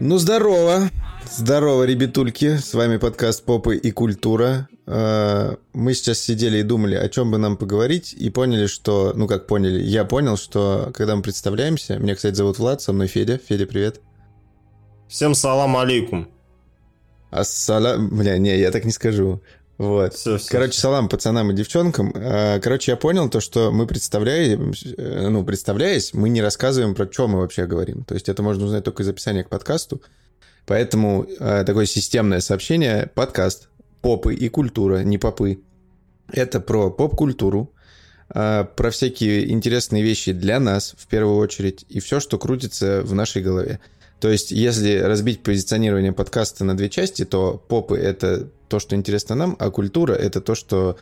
Ну, здорово! Здорово, ребятульки! С вами подкаст «Попы и культура». Э, Мы сейчас сидели и думали, о чем бы нам поговорить, и поняли, что... Ну, как поняли? Я понял, что когда мы представляемся... Меня, кстати, зовут Влад, со мной Федя. Федя, привет. Всем салам алейкум. Ассалам... Бля, не, я так не скажу. Вот. Всё, всё, Короче, салам пацанам и девчонкам. Э, Короче, я понял то, что мы представляем, э, ну, представляясь, мы не рассказываем, про что мы вообще говорим. То есть это можно узнать только из описания к подкасту. Поэтому э, такое системное сообщение. Подкаст «Попы и культура», не попы. Это про поп-культуру, э, про всякие интересные вещи для нас, в первую очередь, и все, что крутится в нашей голове. То есть, если разбить позиционирование подкаста на две части, то попы — это то, что интересно нам, а культура — это то, что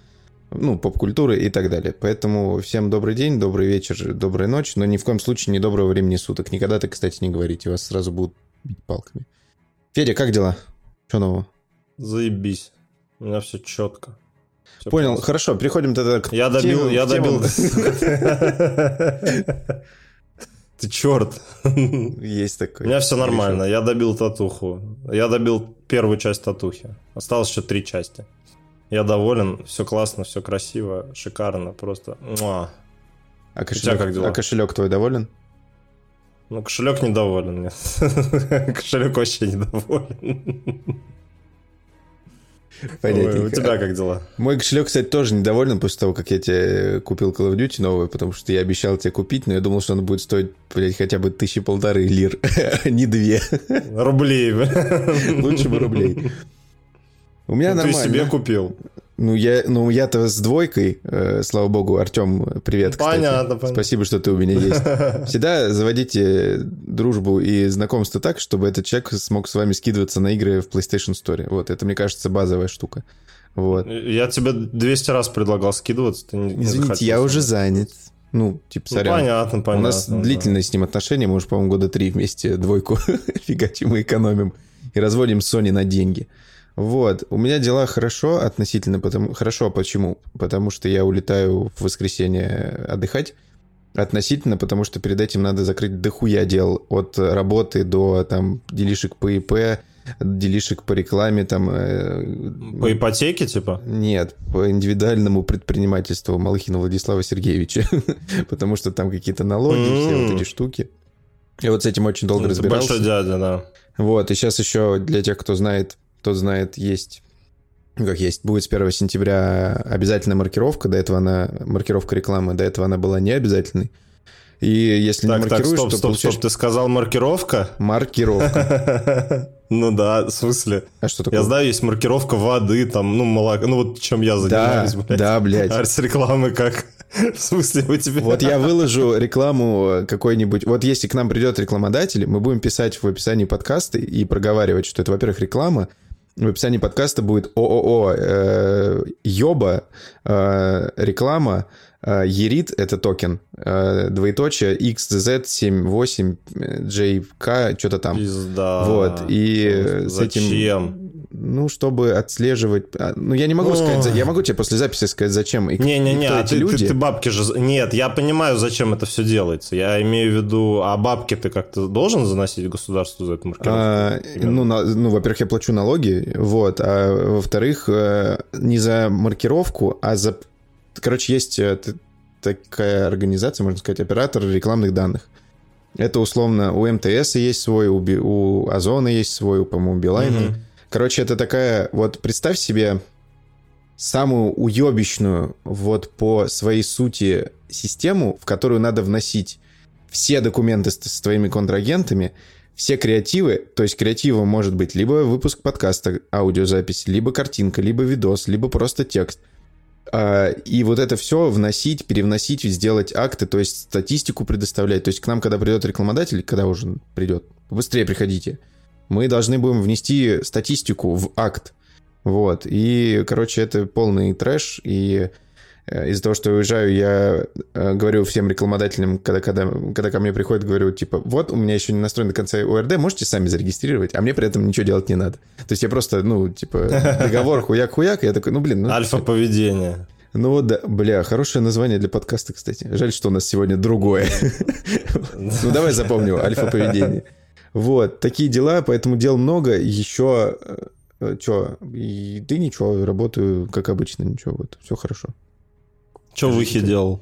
ну, поп-культура и так далее. Поэтому всем добрый день, добрый вечер, доброй ночи, но ни в коем случае не доброго времени суток. Никогда так, кстати, не говорите, вас сразу будут бить палками. Федя, как дела? Что нового? Заебись. У меня все четко. Всё Понял, просто. хорошо, переходим тогда к Я добил, темам- я добил. Ты черт. У Есть такой. меня все нормально. Я добил татуху. Я добил первую часть татухи. Осталось еще три части. Я доволен, все классно, все красиво, шикарно, просто. Муа. А кошелек, как дела? а кошелек твой доволен? Ну, кошелек недоволен. нет. Кошелек вообще недоволен. Ой, У Понятненько. тебя как дела? Мой кошелек, кстати, тоже недоволен после того, как я тебе купил Call of Duty новый, потому что я обещал тебе купить, но я думал, что он будет стоить, блядь, хотя бы тысячи полторы лир, а не две. Рублей. Лучше бы рублей. У меня Ну, Ты нормально. себе купил. Ну, я, ну, я-то с двойкой, э, слава богу. Артем, привет, кстати. Понятно, понятно. Спасибо, что ты у меня есть. Всегда заводите дружбу и знакомство так, чтобы этот человек смог с вами скидываться на игры в PlayStation Store. Вот, это, мне кажется, базовая штука. Вот. Я тебе 200 раз предлагал скидываться, ты не, Извините, я уже занят. Ну, типа, Ну, сорян. понятно, понятно. У нас да. длительные с ним отношения, мы уже, по-моему, года три вместе двойку фигачим и экономим. И разводим Sony на деньги. Вот. У меня дела хорошо относительно, потому... Хорошо, почему? Потому что я улетаю в воскресенье отдыхать. Относительно, потому что перед этим надо закрыть дохуя дел. От работы до там делишек по ИП, делишек по рекламе, там... э, По ипотеке, типа? нет, по индивидуальному предпринимательству Малыхина Владислава Сергеевича. Потому что там какие-то налоги, все вот эти штуки. Я вот с этим очень долго Ну, разбирался. большой дядя, да. Вот, и сейчас еще для тех, кто знает, кто знает, есть... ну, как есть, будет с 1 сентября обязательная маркировка, до этого она, маркировка рекламы, до этого она была не обязательной. И если не Так, так, маркируешь, стоп, то стоп, получаешь стоп, ты сказал маркировка? маркировка. Ну да, в смысле. А что такое? Я знаю, есть маркировка воды, там, ну, молока, ну вот чем я Да, занимаюсь, блядь. да, блядь. А с рекламы как? В смысле, у тебя... Вот я выложу рекламу какой-нибудь... Вот если к нам придет рекламодатель, мы будем писать в описании подкаста и проговаривать, что это, во-первых, реклама. В описании подкаста будет ООО э, Йоба, э, реклама, э, Ерит — это токен, э, двоеточие XZ78JK, что-то там. Пизда. Вот, и э, с этим... Ну, чтобы отслеживать... а, Ну, я не могу Ой. сказать... за- Я могу тебе после записи сказать, зачем и, Не-не-не, а ты, ты- люди. ты бабки же... Нет, я понимаю, зачем это все делается. Я имею в виду, а бабки ты как-то должен заносить государству за эту маркировку? А, ну, на- ну, во-первых, я плачу налоги, вот, а во-вторых, э, не за маркировку, а за... Короче, есть э, такая организация, можно сказать, оператор рекламных данных. Это условно у МТС есть свой, у, Би- у Озона есть свой, у, по-моему, Билайна. Мгм. Короче, это такая... Вот представь себе самую уебищную вот по своей сути систему, в которую надо вносить все документы с, с твоими контрагентами, все креативы, то есть креативом может быть либо выпуск подкаста, аудиозапись, либо картинка, либо видос, либо просто текст. А, И вот это все вносить, перевносить, сделать акты, то есть статистику предоставлять. То есть к нам, когда придет рекламодатель, когда уже придет, быстрее приходите, мы должны будем внести статистику в акт. Вот. И, короче, это полный трэш. И э, из-за того, что я уезжаю, я э, говорю всем рекламодателям, когда, когда, когда ко мне приходят, говорю, типа, вот, у меня еще не настроен до конца ОРД, можете сами зарегистрировать, а мне при этом ничего делать не надо. То есть я просто, ну, типа, договор хуяк-хуяк, я такой, ну, блин. Ну, Альфа поведение. Ну вот, да, бля, хорошее название для подкаста, кстати. Жаль, что у нас сегодня другое. Ну давай запомним, альфа-поведение. Вот, такие дела, поэтому дел много. Еще, что, и ты ничего, работаю как обычно, ничего, вот, все хорошо. Что Выхи делал?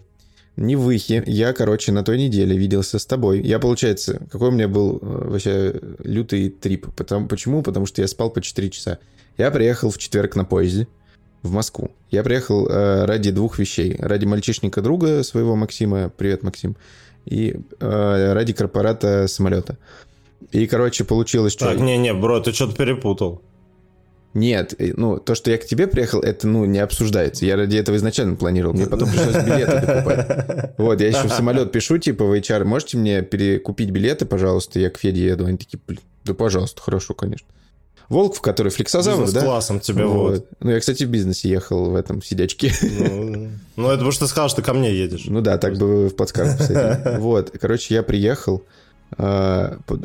Не Выхи, я, короче, на той неделе виделся с тобой. Я, получается, какой у меня был вообще лютый трип. Потому, почему? Потому что я спал по 4 часа. Я приехал в четверг на поезде в Москву. Я приехал э, ради двух вещей. Ради мальчишника друга своего Максима, привет, Максим, и э, ради корпората самолета. И, короче, получилось, что... Так, не-не, бро, ты что-то перепутал. Нет, э, ну, то, что я к тебе приехал, это, ну, не обсуждается. Я ради этого изначально планировал. Мне потом пришлось билеты докупать. Вот, я еще в самолет пишу, типа, в HR, можете мне перекупить билеты, пожалуйста? Я к Феде еду. Они такие, да, пожалуйста, хорошо, конечно. Волк, в который флексозавр, да? классом тебе вот. вот. Ну, я, кстати, в бизнесе ехал в этом сидячке. Ну, ну, это потому что ты сказал, что ко мне едешь. Ну да, так бы в подсказку, кстати. Вот, короче, я приехал,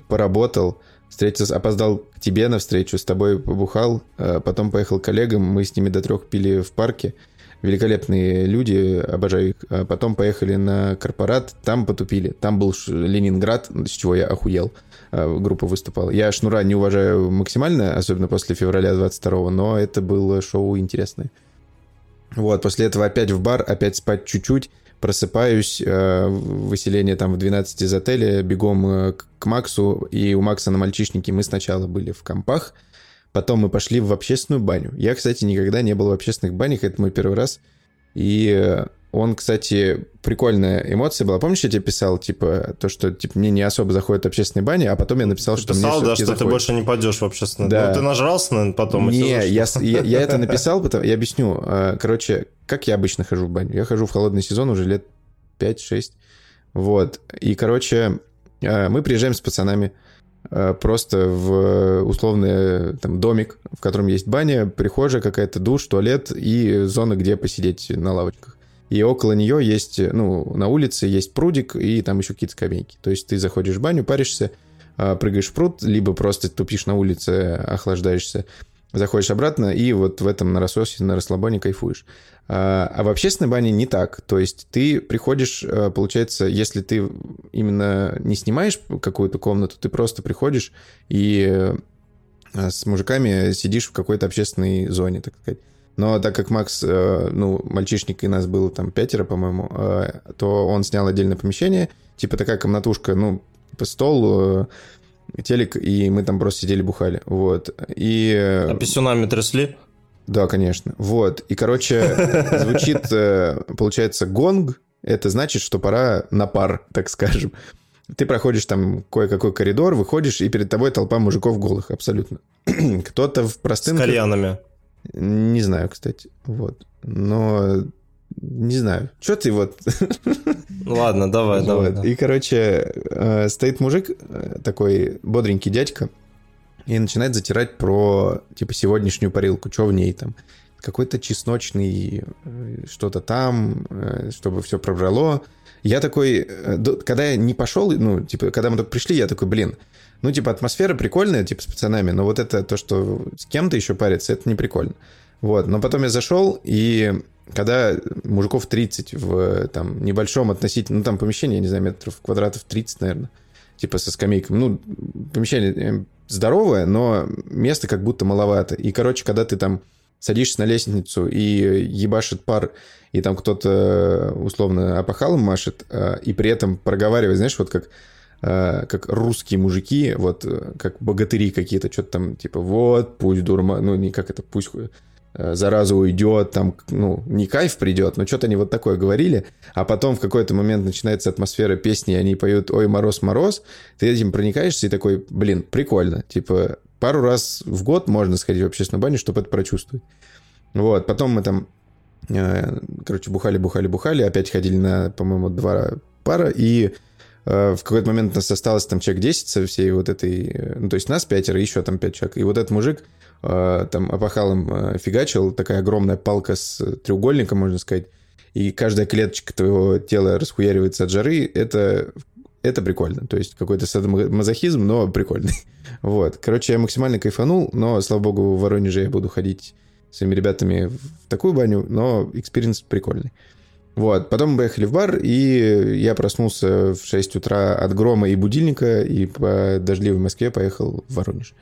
поработал, встретился, опоздал к тебе на встречу, с тобой побухал, а потом поехал к коллегам, мы с ними до трех пили в парке. Великолепные люди, обожаю их. А потом поехали на корпорат, там потупили. Там был Ленинград, с чего я охуел. Э, группа выступала. Я Шнура не уважаю максимально, особенно после февраля 22 но это было шоу интересное. Вот, после этого опять в бар, опять спать чуть-чуть, просыпаюсь, э, выселение там в 12 из отеля, бегом э, к Максу, и у Макса на мальчишнике мы сначала были в компах, потом мы пошли в общественную баню. Я, кстати, никогда не был в общественных банях, это мой первый раз, и э, он, кстати, прикольная эмоция была. Помнишь, я тебе писал, типа, то, что типа, мне не особо заходит общественные бани, а потом я написал, ты что писал, мне да, что заходит. ты больше не пойдешь в общественные. Да. Ну, ты нажрался, наверное, потом. Не, я, я, я это написал, потом, я объясню. А, короче, как я обычно хожу в баню? Я хожу в холодный сезон уже лет 5-6. Вот. И, короче, а, мы приезжаем с пацанами а, просто в условный там, домик, в котором есть баня, прихожая какая-то, душ, туалет и зона, где посидеть на лавочках и около нее есть, ну, на улице есть прудик, и там еще какие-то скамейки. То есть ты заходишь в баню, паришься, а, прыгаешь в пруд, либо просто тупишь на улице, охлаждаешься, заходишь обратно, и вот в этом на рассосе, на расслабоне кайфуешь. А, а в общественной бане не так. То есть ты приходишь, а, получается, если ты именно не снимаешь какую-то комнату, ты просто приходишь и с мужиками сидишь в какой-то общественной зоне, так сказать. Но так как Макс, э, ну, мальчишник, и нас было там пятеро, по-моему, э, то он снял отдельное помещение, типа такая комнатушка, ну, типа стол, э, телек, и мы там просто сидели, бухали, вот. И... А писюнами трясли? Да, конечно. Вот. И, короче, звучит, получается, гонг. Это значит, что пора на пар, так скажем. Ты проходишь там кое-какой коридор, выходишь, и перед тобой толпа мужиков голых, абсолютно. Кто-то в простынках... С кальянами. Не знаю, кстати. Вот. Но не знаю. Что ты вот... Ну ладно, давай, вот. давай. Да. И, короче, э, стоит мужик, э, такой бодренький дядька, и начинает затирать про, типа, сегодняшнюю парилку, что в ней там. Какой-то чесночный э, что-то там, чтобы все пробрало. Я такой, когда я не пошел, ну, типа, когда мы только пришли, я такой, блин, ну, типа, атмосфера прикольная, типа, с пацанами, но вот это то, что с кем-то еще париться, это не прикольно. Вот, но потом я зашел, и когда мужиков 30 в там небольшом относительно, ну, там помещение, я не знаю, метров квадратов 30, наверное, типа со скамейками, ну, помещение э, здоровое, но места как будто маловато. И, короче, когда ты там садишься на лестницу и ебашит пар, и там кто-то условно опахалом машет, э, и при этом проговаривает, знаешь, вот как Э, как русские мужики, вот э, как богатыри какие-то, что-то там типа вот, пусть дурма, ну не как это, пусть э, зараза уйдет, там, ну, не кайф придет, но что-то они вот такое говорили, а потом в какой-то момент начинается атмосфера песни, и они поют «Ой, мороз, мороз», ты этим проникаешься и такой, блин, прикольно, типа, пару раз в год можно сходить в общественную баню, чтобы это прочувствовать. Вот, потом мы там, короче, бухали, бухали, бухали, опять ходили на, по-моему, два пара, и Э, в какой-то момент нас осталось там человек 10 со всей вот этой... Э, ну, то есть нас пятеро, еще там пять человек. И вот этот мужик э, там опахалом фигачил, такая огромная палка с треугольником, можно сказать. и каждая клеточка твоего тела расхуяривается от жары, это, это прикольно. То есть какой-то садомазохизм, но прикольный. Вот. Короче, я максимально кайфанул, но, слава богу, в Воронеже я буду ходить своими ребятами в такую баню, но experience прикольный. Вот, потом мы поехали в бар, и я проснулся в 6 утра от грома и будильника, и по дождливой Москве поехал в Воронеж.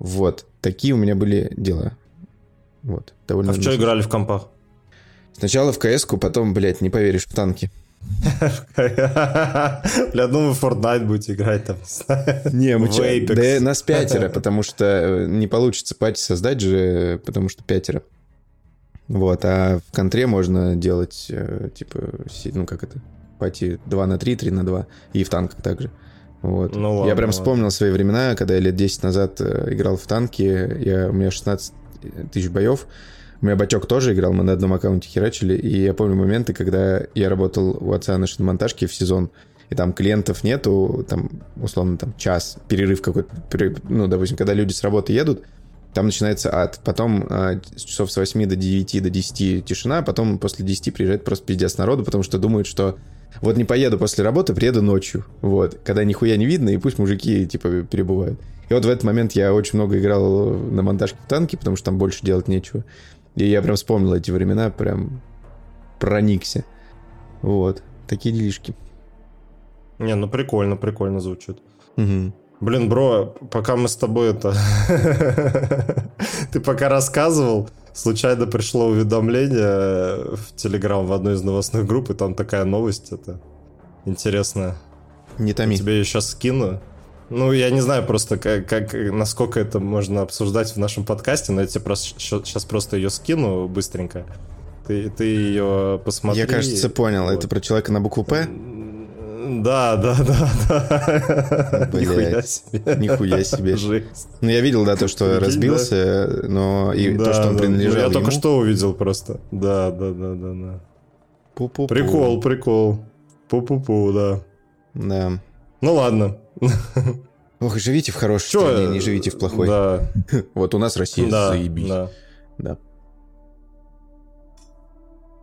Вот, такие у меня были дела. Вот, довольно... А в что играли в компах? Сначала в кс потом, блядь, не поверишь, в танки. Бля, думаю, Fortnite будете играть там. Не, мы че, да нас пятеро, потому что э, не получится пати создать же, потому что пятеро. Вот, а в контре можно делать, э, типа, ну как это, пати 2 на 3, 3 на 2, и в танках также. Вот. Ну, ладно, я прям вспомнил ладно. свои времена, когда я лет 10 назад э, играл в танки, я, у меня 16 тысяч боев, у меня батек тоже играл, мы на одном аккаунте херачили, и я помню моменты, когда я работал у отца на шиномонтажке в сезон, и там клиентов нету, там, условно, там, час, перерыв какой-то, ну, допустим, когда люди с работы едут, там начинается ад. Потом э, с часов с 8 до 9 до 10 тишина, потом после 10 приезжает просто пиздец народу, потому что думают, что вот не поеду после работы, приеду ночью. Вот. Когда нихуя не видно, и пусть мужики, типа, перебывают. И вот в этот момент я очень много играл на монтажке в танке, потому что там больше делать нечего. И я прям вспомнил эти времена, прям проникся. Вот. Такие делишки. Не, ну прикольно, прикольно звучит. Угу. Блин, бро, пока мы с тобой это... Ты пока рассказывал, случайно пришло уведомление в Телеграм в одной из новостных групп, и там такая новость это интересная. Не томи. Я тебе ее сейчас скину. Ну, я не знаю просто, как, как, насколько это можно обсуждать в нашем подкасте, но я тебе просто, сейчас просто ее скину быстренько. Ты, ты ее посмотри. Я, кажется, понял. Вот. Это про человека на букву «П»? Да, да, да, да. Блядь, нихуя себе. Нихуя себе. Жизнь. Ну, я видел, да, то, что разбился, но и то, что он принадлежал Я только что увидел просто. Да, да, да, да, да. Пу-пу-пу. Прикол, прикол. Пу-пу-пу, да. Да. Ну ладно. Ох, живите в хорошей Чё? стране, не живите в плохой. Да. Вот у нас Россия да, заебись. Да. Да.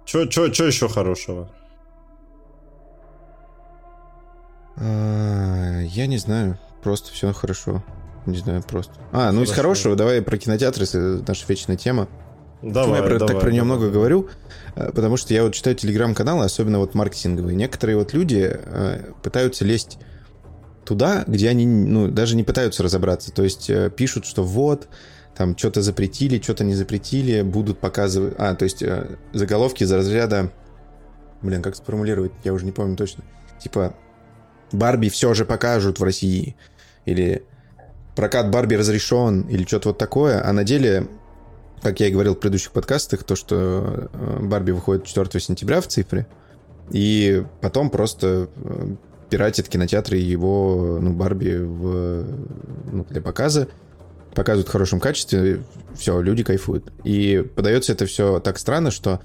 Чё, чё, чё еще хорошего? Я не знаю. Просто все хорошо. Не знаю, просто. А, ну хорошо. из хорошего, давай про кинотеатры, наша вечная тема. Давай, я про, давай, так про нее давай. много говорю, э, потому что я вот читаю телеграм-каналы, особенно вот маркетинговые. Некоторые вот люди э, пытаются лезть туда, где они ну, даже не пытаются разобраться. То есть э, пишут, что вот, там что-то запретили, что-то не запретили, будут показывать... А, то есть заголовки из разряда... Блин, как сформулировать, я уже не помню точно. Типа, Барби все же покажут в России. Или прокат Барби разрешен, или что-то вот такое. А на деле, как я и говорил в предыдущих подкастах, то, что э, Барби выходит 4 сентября в цифре, и потом просто э, пиратит кинотеатры его, ну, Барби в, ну, для показа, показывают в хорошем качестве, все, люди кайфуют. И подается это все так странно, что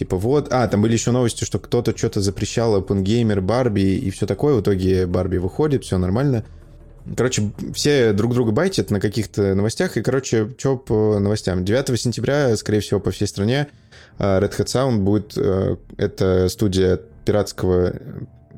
Типа вот, а, там были еще новости, что кто-то что-то запрещал OpenGamer, Барби и все такое. В итоге Барби выходит, все нормально. Короче, все друг друга байтят на каких-то новостях. И, короче, что по новостям? 9 сентября, скорее всего, по всей стране а, Red Hat Sound будет... Э, это студия пиратского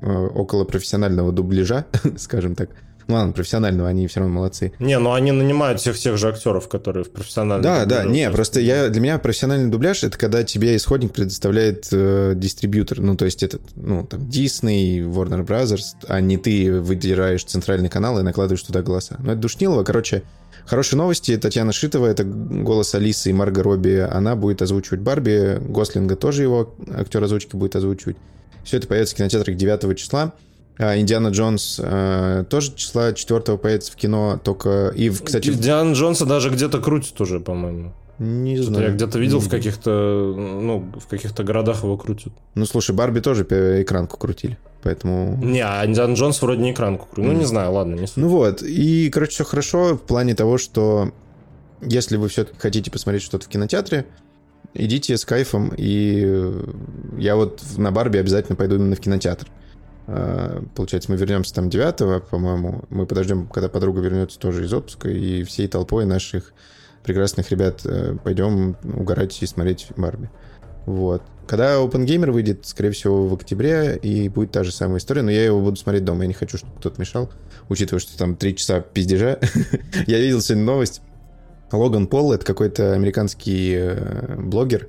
э, около профессионального дубляжа, скажем так. Ну ладно, профессионального, они все равно молодцы. Не, ну они нанимают всех тех же актеров, которые в профессиональном Да, да, не, просто я, для меня профессиональный дубляж это когда тебе исходник предоставляет э, дистрибьютор, ну то есть этот, ну там Disney, Warner Brothers, а не ты выдираешь центральный канал и накладываешь туда голоса. Ну это душнилово, короче, Хорошие новости. Татьяна Шитова, это голос Алисы и Марго Робби. Она будет озвучивать Барби. Гослинга тоже его актер озвучки будет озвучивать. Все это появится в кинотеатрах 9 числа. А, Индиана Джонс э, тоже числа 4 появится в кино, только... И, кстати... Индиана Джонса даже где-то крутит уже, по-моему. Не знаю. Я где-то видел в каких-то, ну, в каких-то городах его крутят. Ну, слушай, Барби тоже экранку крутили, поэтому... Не, а Индиана Джонс вроде не экранку крутил. Mm. Ну, не знаю, ладно, не суть. Ну вот, и, короче, все хорошо в плане того, что если вы все-таки хотите посмотреть что-то в кинотеатре, идите с кайфом, и я вот на Барби обязательно пойду именно в кинотеатр. Получается, мы вернемся там 9 по-моему. Мы подождем, когда подруга вернется тоже из отпуска, и всей толпой наших прекрасных ребят э, пойдем угорать и смотреть Барби. Вот. Когда OpenGamer выйдет, скорее всего, в октябре, и будет та же самая история, но я его буду смотреть дома. Я не хочу, чтобы кто-то мешал, учитывая, что там три часа пиздежа. я видел сегодня новость. Логан Пол, это какой-то американский э, блогер,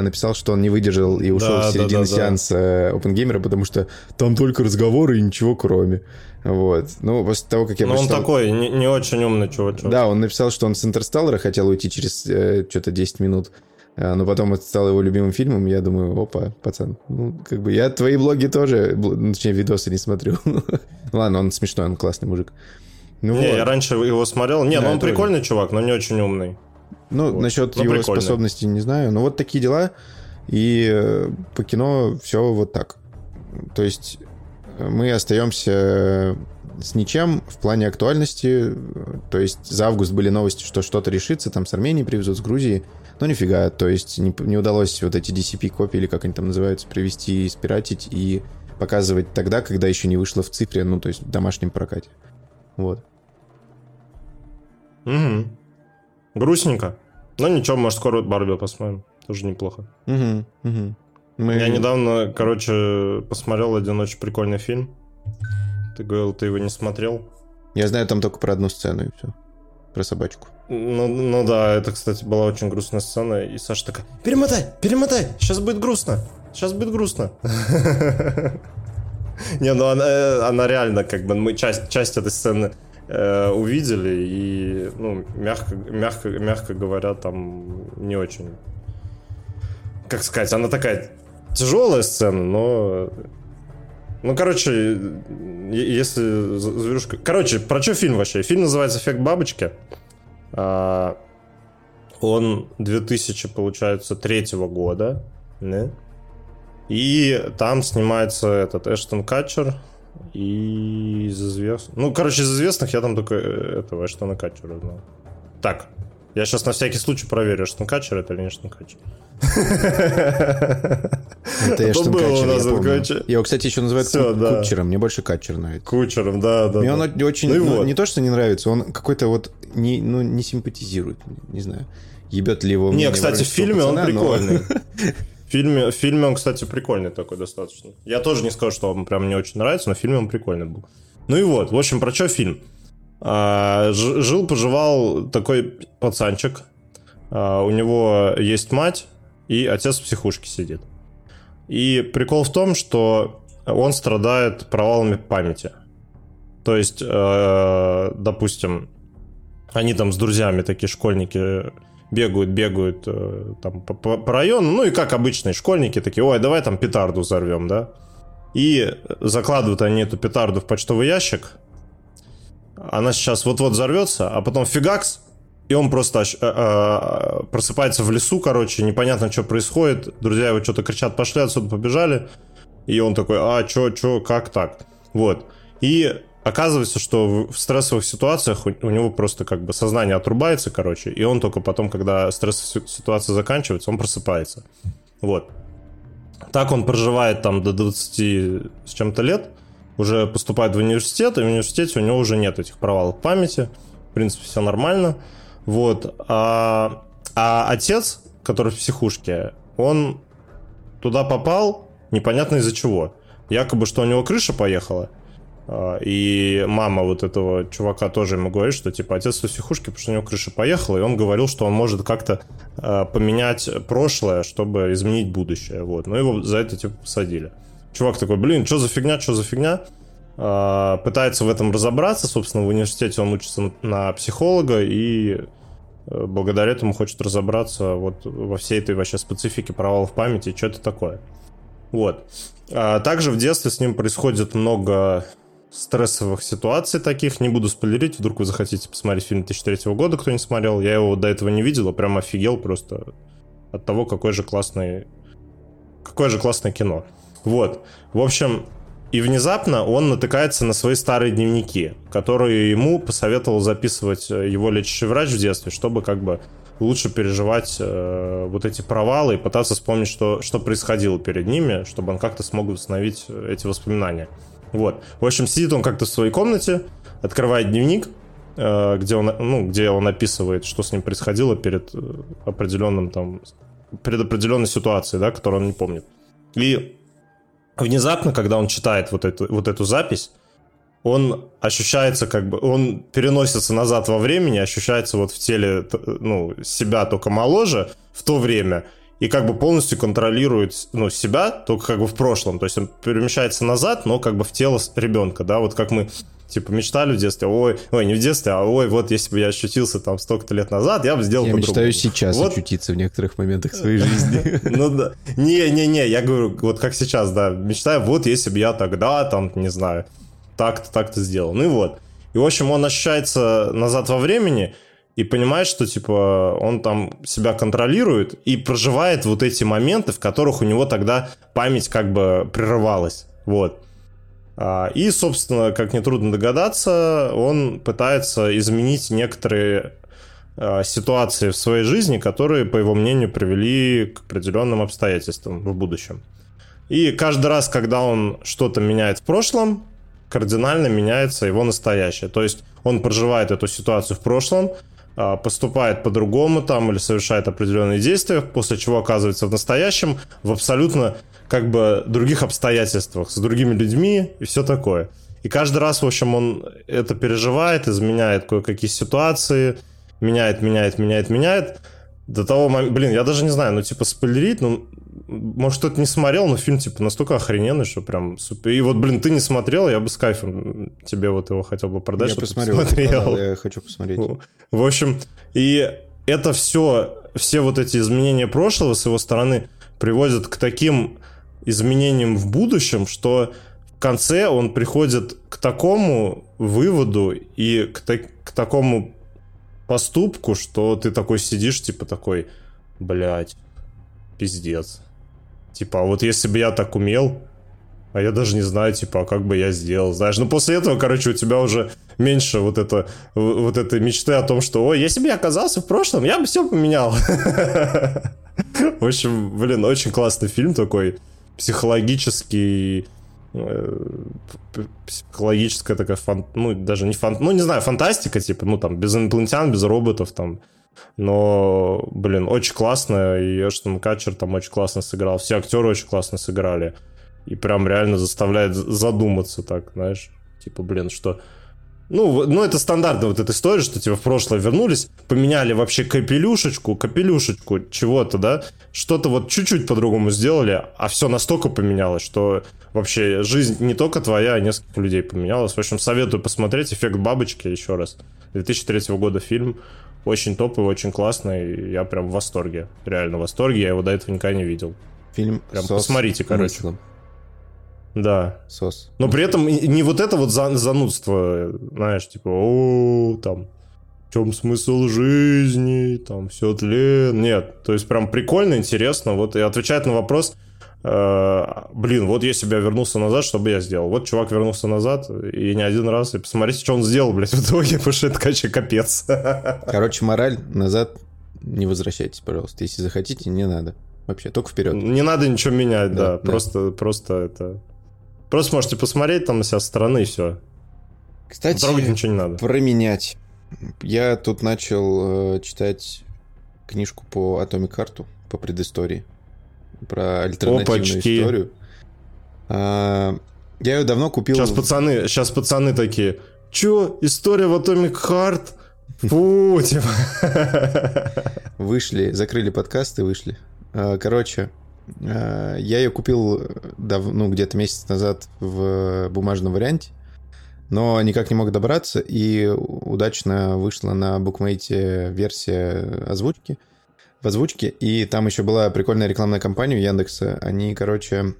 написал, что он не выдержал и ушел Да, в середину да, да, да. сеанса OpenGamer, потому что там только разговоры и ничего кроме. Вот. Ну, после того, как я он прочитал- такой, не, не очень умный чувачок. да, он написал, что он с Интерстеллара хотел уйти через э, что-то 10 минут, а, но потом это стало его любимым фильмом. Я думаю, опа, пацан, ну, как бы я твои блоги тоже, ну, точнее, видосы не смотрю. Ну, Ладно, он смешной, он классный мужик. Ну, Не, вот. я раньше его смотрел. Не, Да, ну он я тоже. прикольный чувак, но не очень умный. Ну вот. насчет Ну, его прикольно. способностей не знаю. Но вот такие дела. И э, по кино все вот так. То есть э, мы остаемся с ничем в плане актуальности. То есть за август были новости, что что-то решится, там с Армении привезут, с Грузии. Но нифига, то есть не, не удалось вот эти DCP-копии, или как они там называются, привести, спиратить и показывать тогда, когда еще не вышло в цифре, ну, то есть в домашнем прокате. Вот. Угу. Грустненько. Но ничего, может, скоро Барби посмотрим. Тоже неплохо. Угу, угу. Мы... Я недавно, короче, посмотрел один очень прикольный фильм. Ты говорил, ты его не смотрел. Я знаю там только про одну сцену и все. Про собачку. Ну, ну да, это, кстати, была очень грустная сцена. И Саша такая, перемотай, перемотай, сейчас будет грустно. Сейчас будет грустно. Не, ну она, э, она реально, как бы, мы часть, часть этой сцены э, увидели, и, ну, мягко, мягко, мягко говоря, там не очень... Как сказать, она такая тяжелая сцена, но... Ну, короче, если зверюшка... Короче, про что фильм вообще? Фильм называется «Эффект бабочки». А, Он 2000, получается, третьего года. да? И там снимается этот Эштон Катчер. И из известных... Ну, короче, из известных я там только э, этого Эштона Катчера знал. Так, я сейчас на всякий случай проверю, Эштон Катчер это или не Эштон Катчер. Это Эштон Катчер, я короче. Его, кстати, еще называют Всё, Ку- да. Кутчером. Мне больше Катчер нравится. Кучером, да, да. Мне он очень... Ну ну. Не то, что не нравится, он какой-то вот не, ну, не симпатизирует. Не знаю. Ебет ли его Не, кстати, в фильме он прикольный. Фильме, в фильме он, кстати, прикольный такой достаточно. Я тоже не скажу, что он прям мне очень нравится, но в фильме он прикольный был. Ну и вот, в общем, про что фильм? А, Жил-поживал такой пацанчик. А, У него есть мать, и отец в психушке сидит. И прикол в том, что он страдает провалами памяти. То есть, э, допустим, они там с друзьями, такие школьники, бегают, бегают э, там по, району, ну и как обычные школьники такие, ой, давай там петарду взорвем, да? И закладывают они эту петарду в почтовый ящик, она сейчас вот-вот взорвется, а потом фигакс, и он просто э, э, просыпается в лесу, короче, непонятно, что происходит, друзья его что-то кричат, пошли отсюда, побежали, и он такой, а, чё, чё, как так? Вот. И оказывается, что в стрессовых ситуациях у, него просто как бы сознание отрубается, короче, и он только потом, когда стрессовая си- ситуация заканчивается, он просыпается. Вот. Так он проживает там до 20 с чем-то лет, уже поступает в университет, и в университете у него уже нет этих провалов памяти. В принципе, все нормально. Вот. А, а отец, который в психушке, он туда попал, непонятно из-за чего. Якобы, что у него крыша поехала. А, И мама вот этого чувака тоже ему говорит, что типа отец в психушке, потому что у него крыша поехала, и он говорил, что он может как-то а, поменять прошлое, чтобы изменить будущее. Вот. Но его за это типа посадили. Чувак такой, блин, что за фигня, что за фигня? А, Пытается в этом разобраться. Собственно, в университете он учится на- психолога и э, благодаря этому хочет разобраться вот во всей этой вообще специфике провалов памяти что это такое. Вот. Также в детстве с ним происходит много стрессовых ситуаций таких. Не буду спойлерить, вдруг вы захотите посмотреть фильм 2003 года, кто не смотрел. Я его до этого не видел, а прям офигел просто от того, какой же классный... Какое же классное кино. Вот. В общем, и внезапно он натыкается на свои старые дневники, которые ему посоветовал записывать э, его лечащий врач в детстве, чтобы как бы лучше переживать э, вот эти провалы и пытаться вспомнить, что, что происходило перед ними, чтобы он как-то смог восстановить э, эти воспоминания. Вот. В общем, сидит он как-то в своей комнате, открывает дневник, э, где он, ну, где он описывает, что с ним происходило перед э, определенным там предопределенной ситуации, да, которую он не помнит. И внезапно, когда он читает вот эту, вот эту запись, он ощущается как бы, он переносится назад во времени, ощущается вот в теле, ну, себя только моложе в то время, и как бы полностью контролирует, ну, себя только как бы в прошлом, то есть он перемещается назад, но как бы в тело ребенка, да, вот как мы типа мечтали в детстве, ой, ой, не в детстве, а ой, вот если бы я ощутился там столько-то лет назад, я бы сделал Я по-другому. мечтаю сейчас вот. очутиться в некоторых моментах своей жизни. Ну да, не-не-не, я говорю, вот как сейчас, да, мечтаю, вот если бы я тогда, там, не знаю, так-то, так-то сделал. Ну и вот. И, в общем, он ощущается назад во времени и понимает, что, типа, он там себя контролирует и проживает вот эти моменты, в которых у него тогда память как бы прерывалась. Вот. А, и, собственно, как нетрудно догадаться, он пытается изменить некоторые а, ситуации в своей жизни, которые, по его мнению, привели к определенным обстоятельствам в будущем. И каждый раз, когда он что-то меняет в прошлом, кардинально меняется его настоящее. То есть он проживает эту ситуацию в прошлом, поступает по-другому там или совершает определенные действия, после чего оказывается в настоящем в абсолютно как бы других обстоятельствах, с другими людьми и все такое. И каждый раз, в общем, он это переживает, изменяет кое-какие ситуации, меняет, меняет, меняет, меняет. До того момента, блин, я даже не знаю, ну, типа, спойлерить, ну, может, кто-то не смотрел, но фильм, типа, настолько охрененный, что прям супер. И вот, блин, ты не смотрел, я бы с кайфом тебе вот его хотел бы продать, Я чтобы посмотрел, посмотрел. я хочу посмотреть. В общем, и это все, все вот эти изменения прошлого с его стороны приводят к таким изменениям в будущем, что в конце он приходит к такому выводу и к, та- к такому поступку, что ты такой сидишь, типа такой, блядь, пиздец. Типа, а вот если бы я так умел, а я даже не знаю, типа, а как бы я сделал, знаешь. Ну, после этого, короче, у тебя уже меньше вот, это, вот этой мечты о том, что, ой, если бы я оказался в прошлом, я бы все поменял. В общем, блин, очень классный фильм такой, психологический, психологическая такая, фан, ну, даже не фан, ну, не знаю, фантастика, типа, ну, там, без инопланетян, без роботов, там, но, блин, очень классно, и Эштон Катчер там очень классно сыграл, все актеры очень классно сыграли, и прям реально заставляет задуматься так, знаешь, типа, блин, что ну, ну, это стандартная вот эта история, что типа в прошлое вернулись, поменяли вообще капелюшечку, капелюшечку чего-то, да, что-то вот чуть-чуть по-другому сделали, а все настолько поменялось, что вообще жизнь не только твоя, а несколько людей поменялась. В общем, советую посмотреть «Эффект бабочки» еще раз. 2003 года фильм. Очень топовый, очень классный. Я прям в восторге. Реально в восторге. Я его до этого никогда не видел. Фильм Прям посмотрите, короче. смыслом. Да. Сос. Но при этом не вот это вот за- занудство, знаешь, типа, о, там, в чем смысл жизни, там, все тлен. Нет, то есть прям прикольно, интересно. Вот и отвечает на вопрос, э, блин, вот если бы я вернулся назад, что бы я сделал? Вот чувак вернулся назад, и не один раз, и посмотрите, что он сделал, блядь, в итоге, потому что это, конечно, капец. Короче, мораль назад не возвращайтесь, пожалуйста. Если захотите, не надо. Вообще, только вперед. Не надо ничего менять, Да, да, да. просто, просто это... Просто можете посмотреть там на себя со стороны, и все. Кстати, Трогать ничего не надо. променять. Я тут начал э, читать книжку по Atomic Heart, по предыстории. Про альтернативную Опачки. историю. А, я ее давно купил. Сейчас пацаны, сейчас пацаны такие, чё, история в Atomic Heart? Фу, типа. Вышли, закрыли подкаст и вышли. А, Короче, я ее купил дав- ну, где-то месяц назад в бумажном варианте, но никак не мог добраться, и удачно вышла на букмейте версия озвучки, в озвучке, и там еще была прикольная рекламная кампания у Яндекса. Они, короче,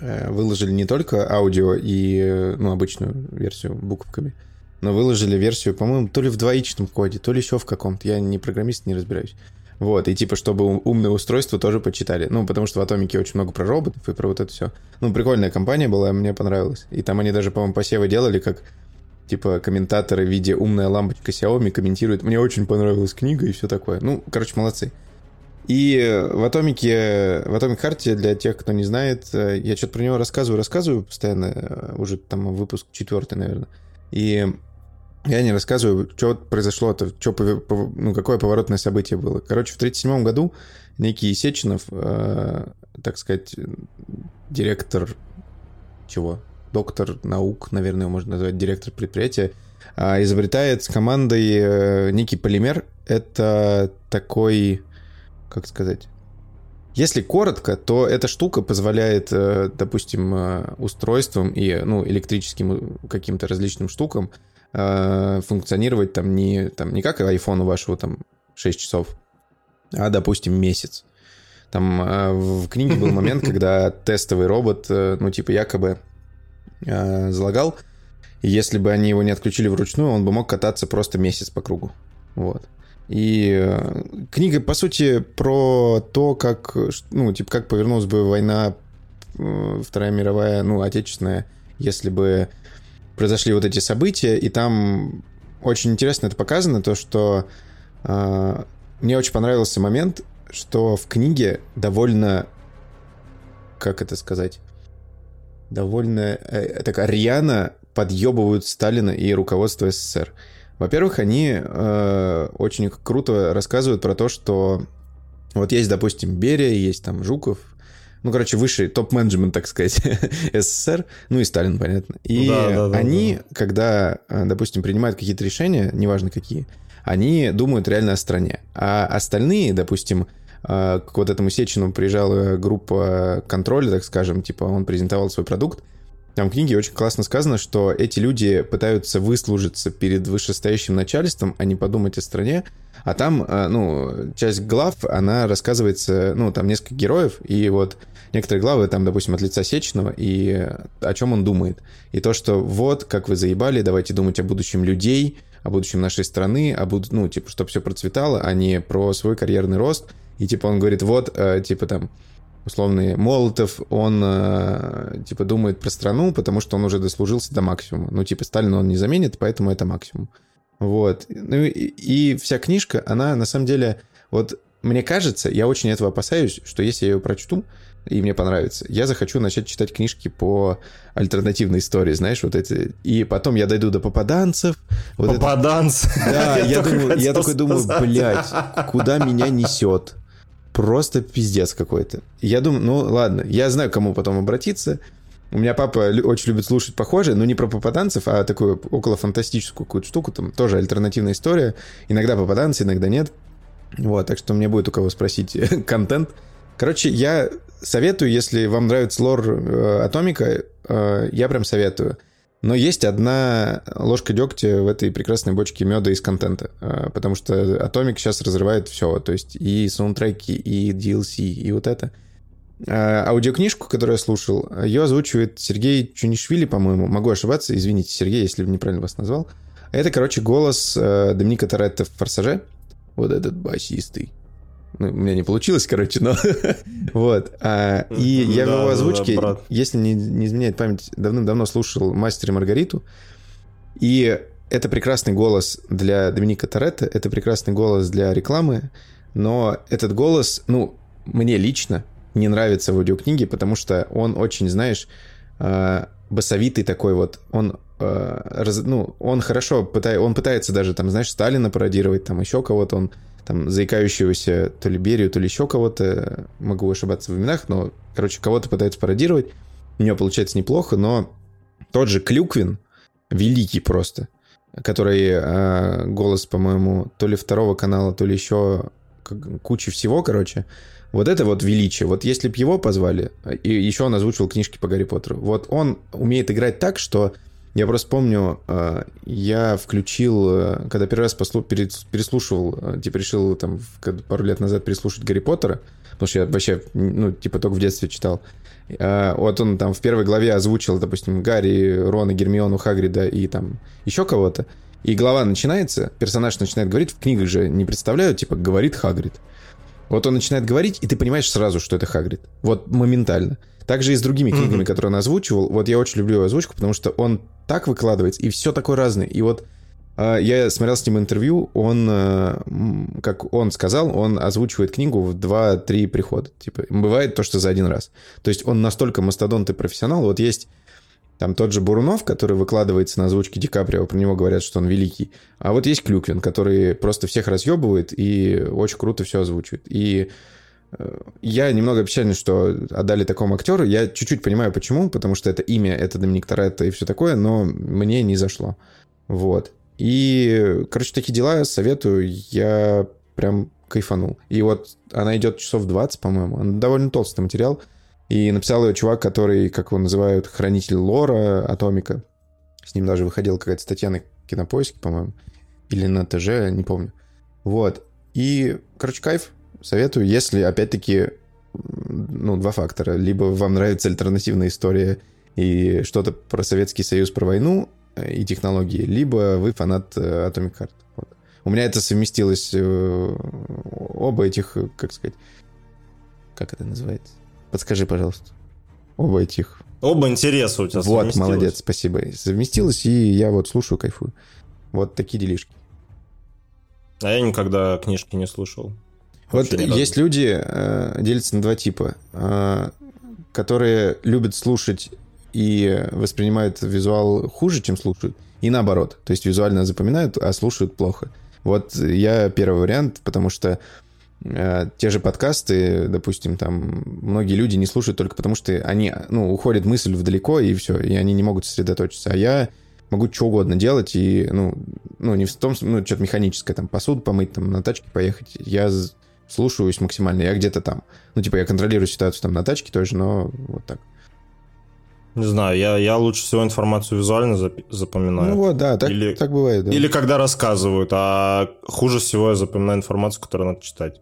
э, выложили не только аудио и э, ну, обычную версию буковками, но выложили версию, по-моему, то ли в двоичном коде, то ли еще в каком-то. Я не программист, не разбираюсь. Вот, и типа, чтобы ум- умное устройство тоже почитали. Ну, потому что в Атомике очень много про роботов и про вот это все. Ну, прикольная компания была, мне понравилось. И там они даже, по-моему, посевы делали, как типа комментаторы в виде умная лампочка Xiaomi комментируют. Мне очень понравилась книга и все такое. Ну, короче, молодцы. И в Атомике, в Atomic Heart, для тех, кто не знает, э, я что-то про него рассказываю, рассказываю постоянно, э, уже там выпуск четвертый, наверное. И Я не рассказываю, что произошло-то, что, ну, какое поворотное событие было. Короче, в 1937 году некий Сеченов, э, так сказать, директор чего? Доктор наук, наверное, можно назвать, директор предприятия, э, изобретает с командой э, некий полимер. Это такой, как сказать, если коротко, то эта штука позволяет, э, допустим, э, устройствам и ну, электрическим каким-то различным штукам э, функционировать там не, там не как iPhone у вашего там 6 часов, а, допустим, месяц. Там в книге был момент, когда тестовый робот, ну, типа, якобы залагал, и если бы они его не отключили вручную, он бы мог кататься просто месяц по кругу. Вот. И э, книга, по сути, про то, как, ну, типа, как повернулась бы война э, Вторая мировая, ну, отечественная, если бы произошли вот эти события, и там очень интересно это показано, то, что э, мне очень понравился момент, что в книге довольно, как это сказать, довольно э, так рьяно подъебывают Сталина и руководство СССР. Во-первых, они э, очень круто рассказывают про то, что вот есть, допустим, Берия, есть там Жуков, ну, короче, высший топ-менеджмент, так сказать, СССР, ну и Сталин, понятно. И да, да, да, они, да. когда, э, допустим, принимают какие-то решения, неважно какие, они думают реально о стране. А остальные, допустим, э, к вот этому Сечину приезжала группа контроля, так скажем, типа он презентовал свой продукт, там в книге очень классно сказано, что эти люди пытаются выслужиться перед вышестоящим начальством, а не подумать о стране. А там, э, ну, часть глав, она рассказывается, ну, там несколько героев, и вот некоторые главы, там, допустим, от лица Сеченова, и о чем он думает. И то, что вот, как вы заебали, давайте думать о будущем людей, о будущем нашей страны, о буд... ну, типа, чтобы все процветало, а не про свой карьерный рост. И, типа, он говорит, вот, э, типа, там, условный Молотов, он э, типа думает про страну, потому что он уже дослужился до максимума. Ну, типа Сталина он не заменит, поэтому это максимум. Вот. Ну и, и вся книжка, она на самом деле, вот мне кажется, я очень этого опасаюсь, что если я ее прочту, и мне понравится, я захочу начать читать книжки по альтернативной истории, знаешь, вот эти. И потом я дойду до попаданцев. Вот Попаданцы. Это... Да, я, думаю, я такой думаю, блядь, куда меня несет? Просто пиздец какой-то. Я думаю, ну ладно, я знаю, кому потом обратиться. У меня папа очень любит слушать похожие, но не про попаданцев, а такую около фантастическую какую-то штуку, там тоже альтернативная история. Иногда попаданцы, иногда нет. Вот, так что мне будет у кого спросить контент. Короче, я советую, если вам нравится лор э, Атомика, э, я прям советую. Но есть одна ложка дегтя в этой прекрасной бочке меда из контента, а, потому что Atomic сейчас разрывает все, то есть и саундтреки, и DLC, и вот это. А, аудиокнижку, которую я слушал, ее озвучивает Сергей Чунишвили, по-моему. Могу ошибаться, извините, Сергей, если неправильно вас назвал. Это, короче, голос э, Доминика Торетто в «Форсаже». Вот этот басистый. Ну, у меня не получилось, короче, но... вот. А, и я в его озвучке, если не, не изменяет память, давным-давно слушал «Мастер и Маргариту». И это прекрасный голос для Доминика Торетто, это прекрасный голос для рекламы, но этот голос, ну, мне лично не нравится в аудиокниге, потому что он очень, знаешь, э, басовитый такой вот, он раз, ну, он хорошо пытается, он пытается даже там, знаешь, Сталина пародировать, там еще кого-то, он там заикающегося то ли Берию, то ли еще кого-то, могу ошибаться в именах, но, короче, кого-то пытаются пародировать. У него получается неплохо, но тот же Клюквин, великий просто, который э, голос, по-моему, то ли второго канала, то ли еще куча всего, короче, вот это вот величие. Вот если бы его позвали, и еще он озвучивал книжки по Гарри Поттеру, вот он умеет играть так, что я просто помню, э, я включил, э, когда первый раз послу, переслушивал, э, типа решил там пару лет назад переслушать Гарри Поттера, потому что я вообще, ну, типа только в детстве читал. Вот он там в первой главе озвучил, допустим, Гарри, Рона, Гермиону, Хагрида и там еще кого-то. И глава начинается, персонаж начинает говорить, в книгах же не представляют, типа, говорит Хагрид. Вот он начинает говорить, и ты понимаешь сразу, что это Хагрид. Вот моментально. Также и с другими книгами, mm-hmm. которые он озвучивал. Вот я очень люблю его озвучку, потому что он так выкладывается, и все такое разное. И вот э, я смотрел с ним интервью, он, э, как он сказал, он озвучивает книгу в 2-3 прихода. Типа, бывает то, что за один раз. То есть он настолько мастодонт и профессионал. Вот есть Там тот же Бурунов, который выкладывается на озвучке Ди Каприо, про него говорят, что он великий. А вот есть Клюквин, который просто всех разъебывает и очень круто все озвучивает. И я немного печален, что отдали такому актеру. Я чуть-чуть понимаю, почему, потому что это имя, это Доминик Торетто и все такое, но мне не зашло. Вот. И, короче, такие дела советую. Я прям кайфанул. И вот она идет часов 20, по-моему. Она довольно толстый материал. И написал ее чувак, который, как его называют, хранитель лора Атомика. С ним даже выходила какая-то статья на Кинопоиске, по-моему. Или на ТЖ, не помню. Вот. И, короче, кайф. Советую, если, опять-таки, ну, два фактора. Либо вам нравится альтернативная история и что-то про Советский Союз, про войну э, и технологии, либо вы фанат э, Atomic Heart. Вот. У меня это совместилось э, оба этих, как сказать, как это называется? Подскажи, пожалуйста. Оба этих. Оба интереса у тебя Вот, молодец, спасибо. Совместилось, и я вот слушаю, кайфую. Вот такие делишки. А я никогда книжки не слушал. Вот есть люди, э, делятся на два типа, э, которые любят слушать и воспринимают визуал хуже, чем слушают, и наоборот. То есть визуально запоминают, а слушают плохо. Вот я первый вариант, потому что э, те же подкасты, допустим, там многие люди не слушают только потому, что они, ну, уходит мысль вдалеко, и все, и они не могут сосредоточиться. А я могу что угодно делать, и, ну, ну не в том, ну, что-то механическое, там, посуду помыть, там, на тачке поехать. Я слушаюсь максимально, я где-то там. Ну, типа, я контролирую ситуацию там на тачке тоже, но вот так. Не знаю, я, я лучше всего информацию визуально запоминаю. Ну вот, да, так, или, так бывает. Да. Или когда рассказывают, а хуже всего я запоминаю информацию, которую надо читать.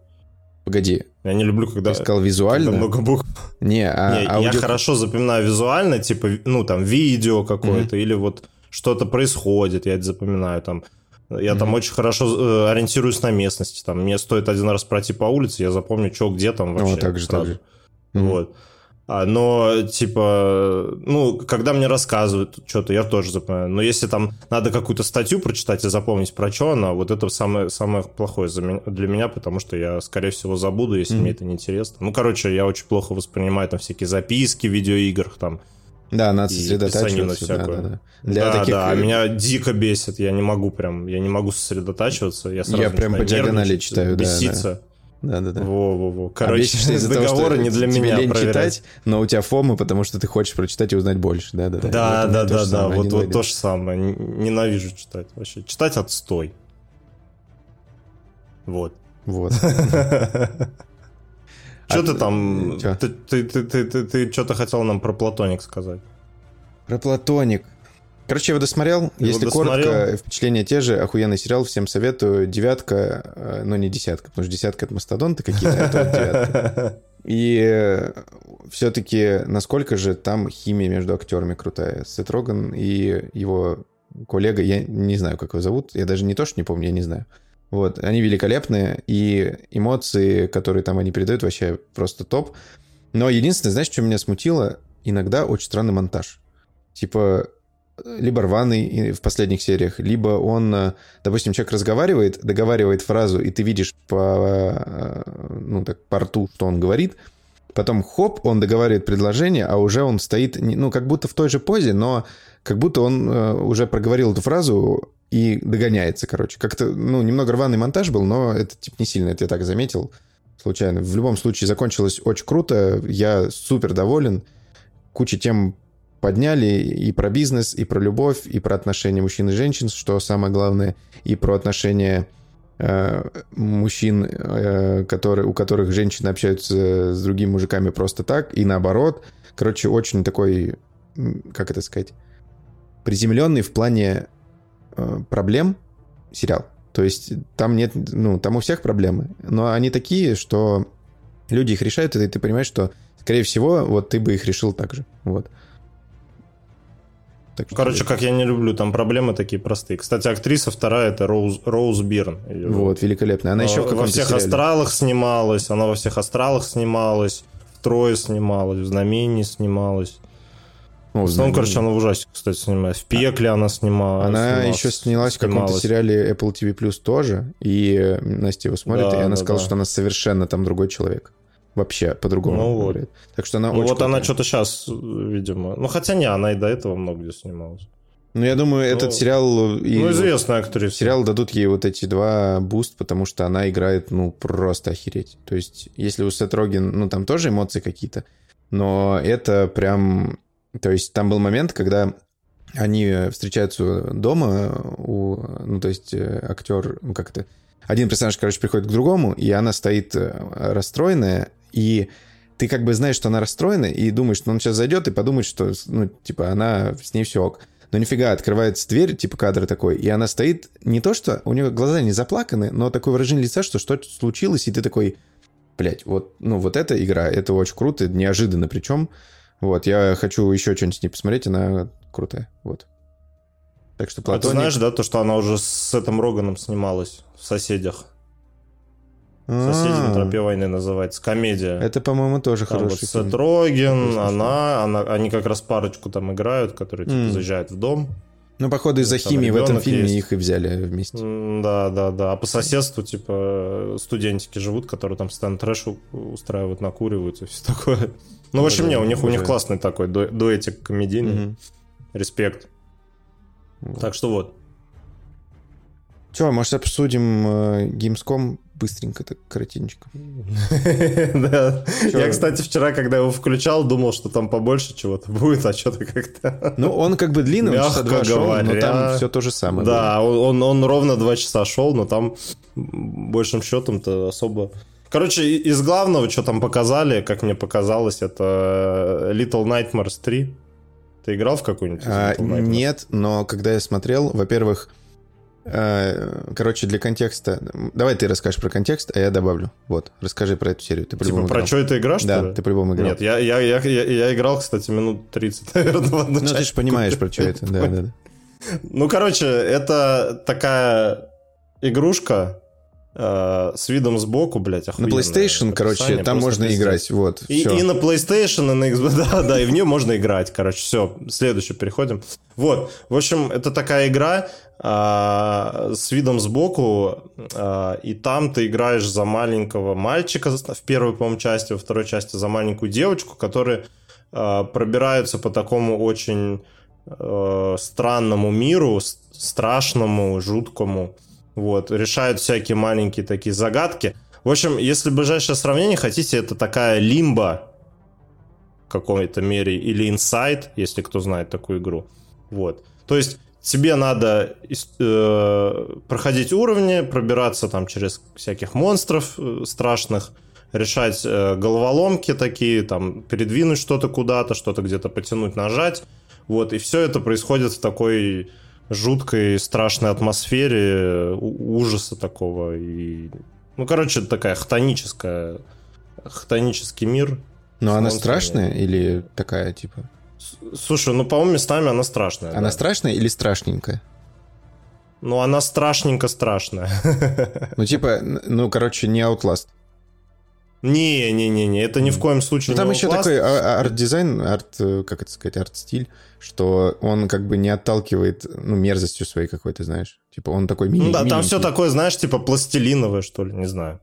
Погоди. Я не люблю, когда... Ты сказал визуально? Когда много букв. Не, а не аудио... Я хорошо запоминаю визуально, типа, ну, там, видео какое-то, mm-hmm. или вот что-то происходит, я это запоминаю, там. Я mm-hmm. там очень хорошо э, ориентируюсь на местности. Там мне стоит один раз пройти по улице, я запомню, что где там вообще. Ну, так же, сразу. так же. Mm-hmm. Вот. А, но, типа, ну, когда мне рассказывают что-то, я тоже запоминаю. Но если там надо какую-то статью прочитать и запомнить, про что она, вот это самое, самое плохое для меня, потому что я, скорее всего, забуду, если mm-hmm. мне это не интересно. Ну, короче, я очень плохо воспринимаю там всякие записки в видеоиграх, там, да, надо сосредотачиваться. Да, да, да. Для да, таких... да, меня дико бесит, я не могу прям, я не могу сосредотачиваться. Я, сразу я прям по диагонали читаю, беситься. да, да. Да, да, да. Во-во-во. Короче, а договоры не для тебе меня лень читать, но у тебя фомы, потому что ты хочешь прочитать и узнать больше. Да, да, да. Да, да, да, да. Вот, вот то же самое. Ненавижу читать вообще. Читать отстой. Вот. Вот. Что ты там... Ты, ты, ты, ты, ты что-то хотел нам про Платоник сказать? Про Платоник. Короче, я его досмотрел. Его Если досмотрел. коротко, впечатления те же. Охуенный сериал, всем советую. Девятка, э, но не десятка, потому что десятка — это мастодонты какие-то, а это девятка. И э, все-таки насколько же там химия между актерами крутая. Сет Роган и его коллега, я не знаю, как его зовут, я даже не то, что не помню, я не знаю. Вот, они великолепные, и эмоции, которые там они передают, вообще просто топ. Но единственное, знаешь, что меня смутило? Иногда очень странный монтаж. Типа, либо рваный в последних сериях, либо он, э, допустим, человек разговаривает, договаривает фразу, и ты видишь по, э, ну, так, по рту, что он говорит, потом хоп, он договаривает предложение, а уже он стоит, ну, как будто в той же позе, но как будто он э, уже проговорил эту фразу и догоняется, короче. Как-то, ну, немного рваный монтаж был, но это, типа, не сильно, это я так заметил случайно. В любом случае, закончилось очень круто, я супер доволен, куча тем подняли и про бизнес, и про любовь, и про отношения мужчин и женщин, что самое главное, и про отношения мужчин, э, которые, у которых женщины общаются с другими мужиками просто так, и наоборот. Короче, очень такой, как это сказать, приземленный в плане э, проблем сериал. То есть там нет, ну, там у всех проблемы, но они такие, что люди их решают, и ты понимаешь, что, скорее всего, вот ты бы их решил так же. Вот. Так Короче, как я не люблю, там проблемы такие простые. Кстати, актриса вторая это Роуз, Роуз Бирн. Вот, великолепная. Она еще в Во всех сериале. астралах снималась, она во всех астралах снималась, в Трое снималась, в Знамении снималась. Ну, в основном, короче, она в ужастике, кстати, снимается. В пекле она снималась. Она снималась, еще снялась в каком-то сериале Apple TV Plus тоже, и Настя его смотрит, да, и она да, сказала, да. что она совершенно там другой человек. Вообще по-другому Ну вот. говорит. Так что она Ну очень вот она крутая. что-то сейчас, видимо... Ну хотя не, она и до этого много где снималась. Ну, я думаю, Ну, этот сериал... и ну, известная актриса. Сериал дадут ей вот эти два буст, потому что она играет, ну, просто охереть. То есть, если у Сет Роген, ну, там тоже эмоции какие-то, но это прям... То есть, там был момент, когда они встречаются дома, у, ну, то есть, э, актер, ну, как это... Один персонаж, короче, приходит к другому, и она стоит э, расстроенная, и ты как бы знаешь, что она расстроена, и думаешь, что он сейчас зайдет и подумает, что, ну, типа, она, с ней все ок. Но нифига, открывается дверь, типа кадр такой, и она стоит, не то что, у нее глаза не заплаканы, но такое выражение лица, что что-то случилось, и ты такой, блядь, вот, ну, вот эта игра, это очень круто, неожиданно причем. Вот, я хочу еще что-нибудь с ней посмотреть, она крутая, вот. Так что А ты Платоник... знаешь, да, то, что она уже с этим Роганом снималась в «Соседях». «Соседи на А, тропе войны» называется, комедия. Это, по-моему, тоже Там вот хороший Сет фильм. Слышал. она, она, они как раз парочку там играют, которые типа заезжают в дом. Ну, походу, из-за Там химии в этом фильме есть. их и взяли вместе. Да, да, да. А по соседству, типа, студентики живут, которые там постоянно трэш устраивают, накуривают и все такое. Ну, в общем, Да-да, не, у них, у них классный такой ду- дуэтик комедийный. Мгм. Респект. Вот. Так что вот. Че, может, обсудим э, Gamescom быстренько, так коротенько? Да. Я, кстати, вчера, когда его включал, думал, что там побольше чего-то будет, а что-то как-то... Ну, он как бы длинный, часа два шел, но там все то же самое. Да, он, ровно два часа шел, но там большим счетом-то особо... Короче, из главного, что там показали, как мне показалось, это Little Nightmares 3. Ты играл в какую-нибудь А, нет, но когда я смотрел, во-первых, короче, для контекста... Давай ты расскажешь про контекст, а я добавлю. Вот, расскажи про эту серию. Ты Типа, по-любому про что эта игра, что Да, ли? ты по-любому играл. Нет, я, я, я, я, я играл, кстати, минут 30, наверное, в одну Ну, ты же понимаешь, про что это. Да, да, да. Ну, короче, это такая игрушка э, с видом сбоку, блядь, На. PlayStation, короче, там можно пиздец. играть. Вот, И, и на PlayStation, и на Xbox, да, да, и в нее можно играть, короче, все, следующее переходим. Вот, в общем, это такая игра а, с видом сбоку, а, и там ты играешь за маленького мальчика в первой, по-моему, части, во второй части за маленькую девочку, которые а, пробираются по такому очень э, странному миру, страшному, жуткому, вот, решают всякие маленькие такие загадки. В общем, если ближайшее сравнение хотите, это такая лимба в какой-то мере, или Inside, если кто знает такую игру. Вот. То есть тебе надо э, проходить уровни, пробираться там через всяких монстров э, страшных, решать э, головоломки такие, там передвинуть что-то куда-то, что-то где-то потянуть, нажать. Вот, и все это происходит в такой жуткой, страшной атмосфере ужаса такого. И... Ну, короче, такая хтоническая, хтонический мир. Но она страшная или такая, типа? Слушай, ну, по-моему, местами она страшная. Она да. страшная или страшненькая? Ну, она страшненько страшная. Ну, типа, ну, короче, не Outlast. Не-не-не-не, это ни в коем случае Ну, там не еще Outlast. такой арт-дизайн, арт, э, как это сказать, арт-стиль, что он как бы не отталкивает, ну, мерзостью своей какой-то, знаешь. Типа, он такой мини Ну да, там все такое, знаешь, типа пластилиновое, что ли, не знаю.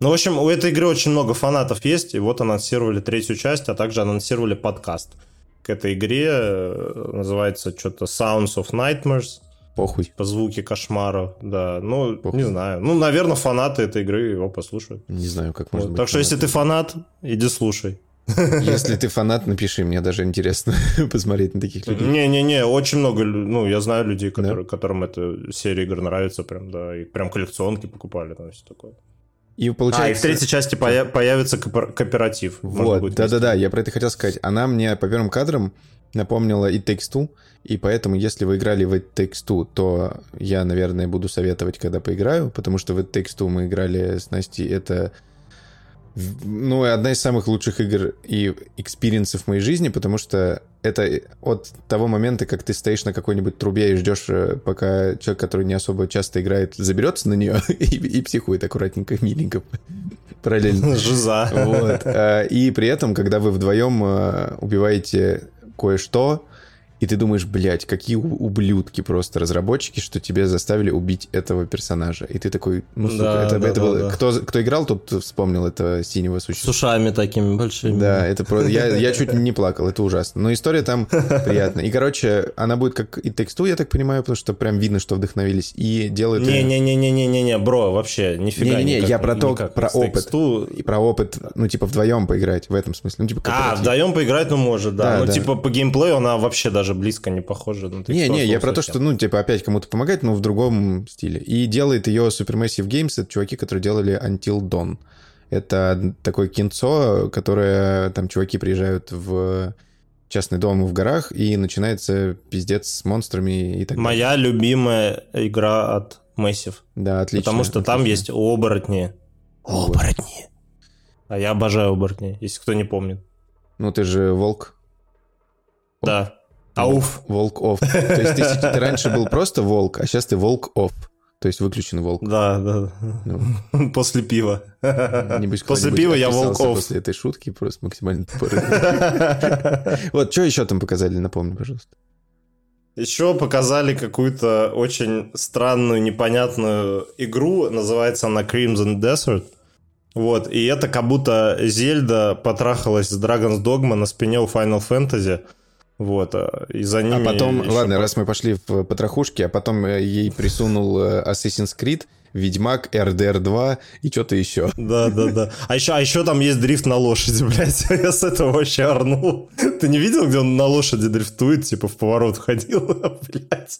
Ну, в общем, у этой игры очень много фанатов есть, и вот анонсировали третью часть, а также анонсировали подкаст к этой игре. э, Называется что-то Sounds of Nightmares, Похуй. по звуки кошмара, да. Ну, Похуй. не знаю. Ну, наверное, фанаты этой игры его послушают. Не знаю, как Вот. можно быть Так что, если ты фанат, иди слушай. Если ты фанат, напиши, мне даже интересно посмотреть на таких людей. Не-не-не, очень много, ну, я знаю людей, которые, которым эта серия игр нравится, прям, да, и прям коллекционки покупали, там все такое. И А, и в получается... третьей части поя- появится кооператив. Вот, да-да-да, я про это хотел сказать. Она мне по первым кадрам напомнила It Takes Two, и поэтому, если вы играли в It Takes Two, то я, наверное, буду советовать, когда поиграю, потому что в It Takes Two мы играли с Настей, это ну, одна из самых лучших игр и экспириенсов в моей жизни, потому что это от того момента, как ты стоишь на какой-нибудь трубе и ждешь, э, пока человек, который не особо часто играет, заберется на нее и, и психует аккуратненько, миленько параллельно. Жиза. Вот. э, И при этом, когда вы вдвоем э, убиваете кое-что, и ты думаешь, блядь, какие ублюдки просто разработчики, что тебе заставили убить этого персонажа. И ты такой, ну, сука, Да, это, да, это да, было... да. Кто, кто играл, тот вспомнил это синего С существа. ушами такими большими. Да, это просто... Я, я чуть не плакал, это ужасно. Но история там приятная. И, короче, она будет как и тексту, я так понимаю, потому что прям видно, что вдохновились. И делают... Не-не-не-не-не-не, бро, вообще, нифига Не-не-не, я про то, про с опыт. тексту. И про опыт, ну, типа, вдвоем поиграть в этом смысле. Ну, типа, А, вдвоем поиграть, ну, может, да. Да, ну, да. типа, по геймплею она вообще даже близко не похожа. на Не, не, я про то, что, ну, типа, опять кому-то помогать, но в другом стиле. И делает ее Supermassive Games, это чуваки, которые делали Until Dawn. Это такое кинцо, которое там чуваки приезжают в частный дом в горах, и начинается пиздец с монстрами и так далее. Моя любимая игра от Massive. Да, отлично. потому что там отлично. есть оборотни. Оборотни. А я обожаю оборотни, если кто не помнит. Ну, ты же волк. Да. Ауф. Волк off. То есть ты, ты раньше был просто волк, а сейчас ты волк off. То есть выключен волк. Да, да. Ну. После пива. Небось, После пива я волк off. После этой шутки просто максимально. Вот, что еще там показали, напомни, пожалуйста. Еще показали какую-то очень странную, непонятную игру. Называется она Crimson Desert. Вот, и это как будто Зельда потрахалась с Dragon's Dogma на спине у Final Fantasy. Вот, а, и за А ними... потом, еще ладно, по- раз мы пошли в потрохушки, а потом э, ей присунул э, Assassin's Creed, Ведьмак, RDR 2 и что-то еще. Да, да, да. А еще, а еще там есть дрифт на лошади, блядь. Я с этого вообще орнул. Ты не видел, где он на лошади дрифтует, типа в поворот ходил, блядь?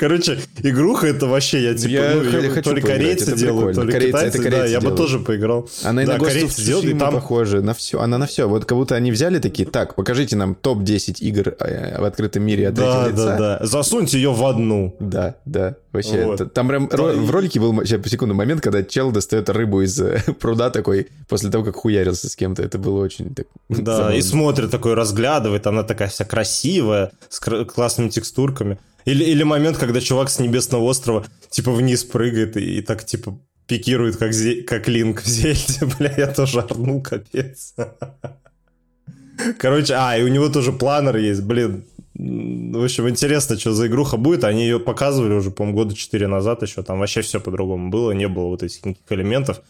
Короче, игруха это вообще, я типа, Я ну, хочу то ли корейцы это делают, то прикольно. ли Корейцы- китайцы, это да, корейцы я бы делают. тоже поиграл. Она и да, на корейцы делают, и там... похожа, на все, она на все. Вот как будто они взяли такие, так, покажите нам топ-10 игр э, в открытом мире от Да, лица. да, да. Засуньте ее в одну. Да, да, вообще. Вот. т- Там прям ро- и- в ролике был щас, по секунду момент, когда чел достает рыбу из э, пруда такой, после того, как хуярился с кем-то. Это было очень так, Да, забавно. и смотрит такой, разглядывает, она такая вся красивая, с кр- классными текстурками. Или, или момент, когда чувак с небесного острова, типа, вниз прыгает и, и так, типа, пикирует, как, Зе- как Линк в Зельде. Бля, я тоже орнул, капец. Короче, а, и у него тоже планер есть, блин. В общем, интересно, что за игруха будет. Они ее показывали уже, по-моему, года 4 назад еще. Там вообще все по-другому было. Не было вот этих никаких элементов.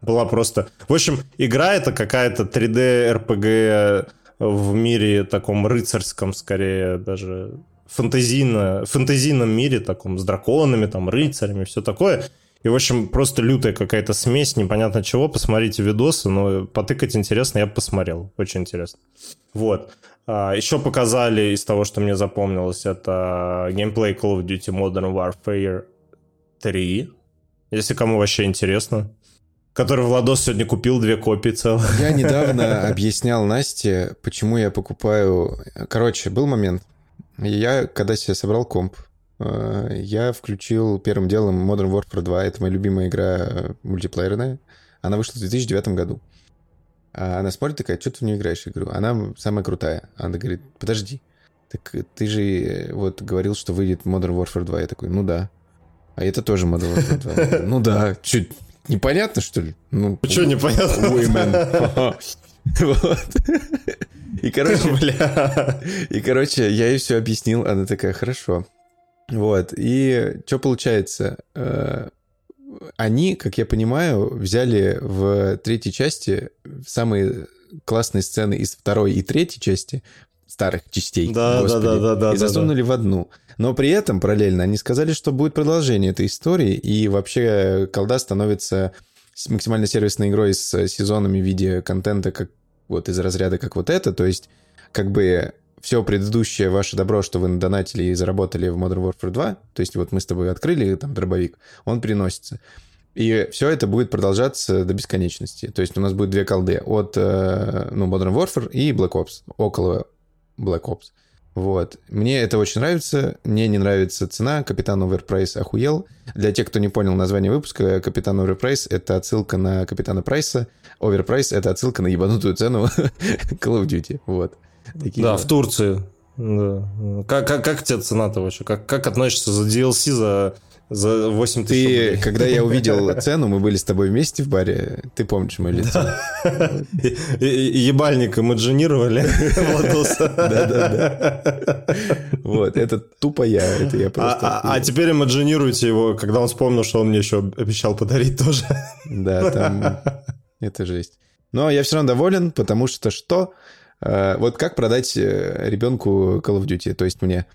Была просто... В общем, игра это какая-то 3D RPG в мире таком рыцарском, скорее, даже фантазийно, фантазийном мире таком, с драконами, там, рыцарями, все такое. И, в общем, просто лютая какая-то смесь, непонятно чего. Посмотрите видосы, но потыкать интересно, я посмотрел. Очень интересно. Вот. А, еще показали из того, что мне запомнилось, это геймплей Call of Duty Modern Warfare 3. Если кому вообще интересно. Который Владос сегодня купил две копии целых. Я недавно объяснял Насте, почему я покупаю... Короче, был момент. Я, когда себе собрал комп, э, я включил первым делом Modern Warfare 2. Это моя любимая игра э, мультиплеерная. Она вышла в 2009 году. А она смотрит такая, что ты в нее играешь? Я говорю, она самая крутая. Она говорит, подожди, так ты же э, вот говорил, что выйдет Modern Warfare 2. Я такой, ну да. А это тоже Modern Warfare 2. Я говорю, Ну да, что, непонятно, что ли? Ну, Что непонятно? Вот. И, короче, Бля. и, короче, я ей все объяснил, она такая, хорошо. Вот, и что получается? Э, Они, как я понимаю, взяли в третьей части самые классные сцены из второй и третьей части, старых частей, Да, да, господи, да, да, да, и да, засунули в одну. Но при этом параллельно они сказали, что будет продолжение этой истории, и вообще колда становится максимально сервисной игрой с сезонами в виде контента, как вот из разряда как вот это, то есть как бы все предыдущее ваше добро, что вы надонатили и заработали в Modern Warfare 2, то есть вот мы с тобой открыли там дробовик, он приносится. И все это будет продолжаться до бесконечности. То есть у нас будет две колды от э, ну, Modern Warfare и Black Ops, около Black Ops. Вот. Мне это очень нравится. Мне не нравится цена. Капитан Оверпрайс охуел. Для тех, кто не понял название выпуска, Капитан Оверпрайс — это отсылка на Капитана Прайса. Оверпрайс — это отсылка на ебанутую цену Call of Duty. Вот. Такие Да, дела. в Турции. Да. Как, как, как тебе цена-то вообще? Как, как относишься за DLC за, за 8 тысяч Ты, рублей? когда я увидел цену, мы были с тобой вместе в баре, ты помнишь мое лицо. И- и- Ебальник имаджинировали Владоса. Да-да-да. Вот, это тупо я, это я А, просто... а- а теперь имаджинируйте его, когда он вспомнил, что он мне еще обещал подарить тоже. Да, там это жесть. Но я все равно доволен, потому что что? Э, Вот как продать э, ребенку Call of Duty? То есть мне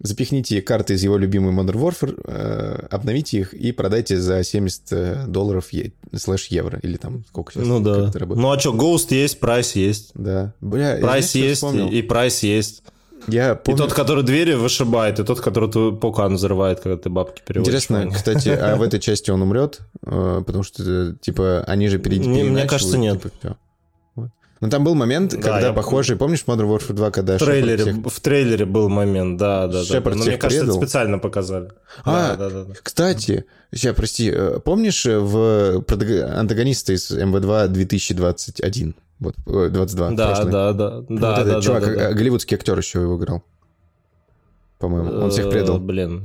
запихните карты из его любимой Modern Warfare, э, обновите их и продайте за 70 долларов е- слэш евро. Или там сколько сейчас? Ну да. Ну а что, Ghost есть, Price есть. Да. Бля, Price есть, и прайс есть. Я И помню... тот, который двери вышибает, и тот, который твой пукан взрывает, когда ты бабки переводишь. Интересно, кстати, а в этой части он умрет? Э, Потому что, э, типа, они же пере- Не, мне кажется, нет. Но там был момент, Да, когда я похожий, помнишь Modern Warfare 2, когда В трейлере, всех- в трейлере был момент, да, да, да. Шепард Но мне кажется, это предал? специально показали. А, да, да, да, да. Кстати, сейчас, прости, э, помнишь э, в протаг- антагониста из МВ2 2021? Вот, э, 22. Да, прошлый. да, да, Вот да, этот да, чувак, да, да, э, голливудский актер еще его играл. По-моему, он всех Э, предал. Блин.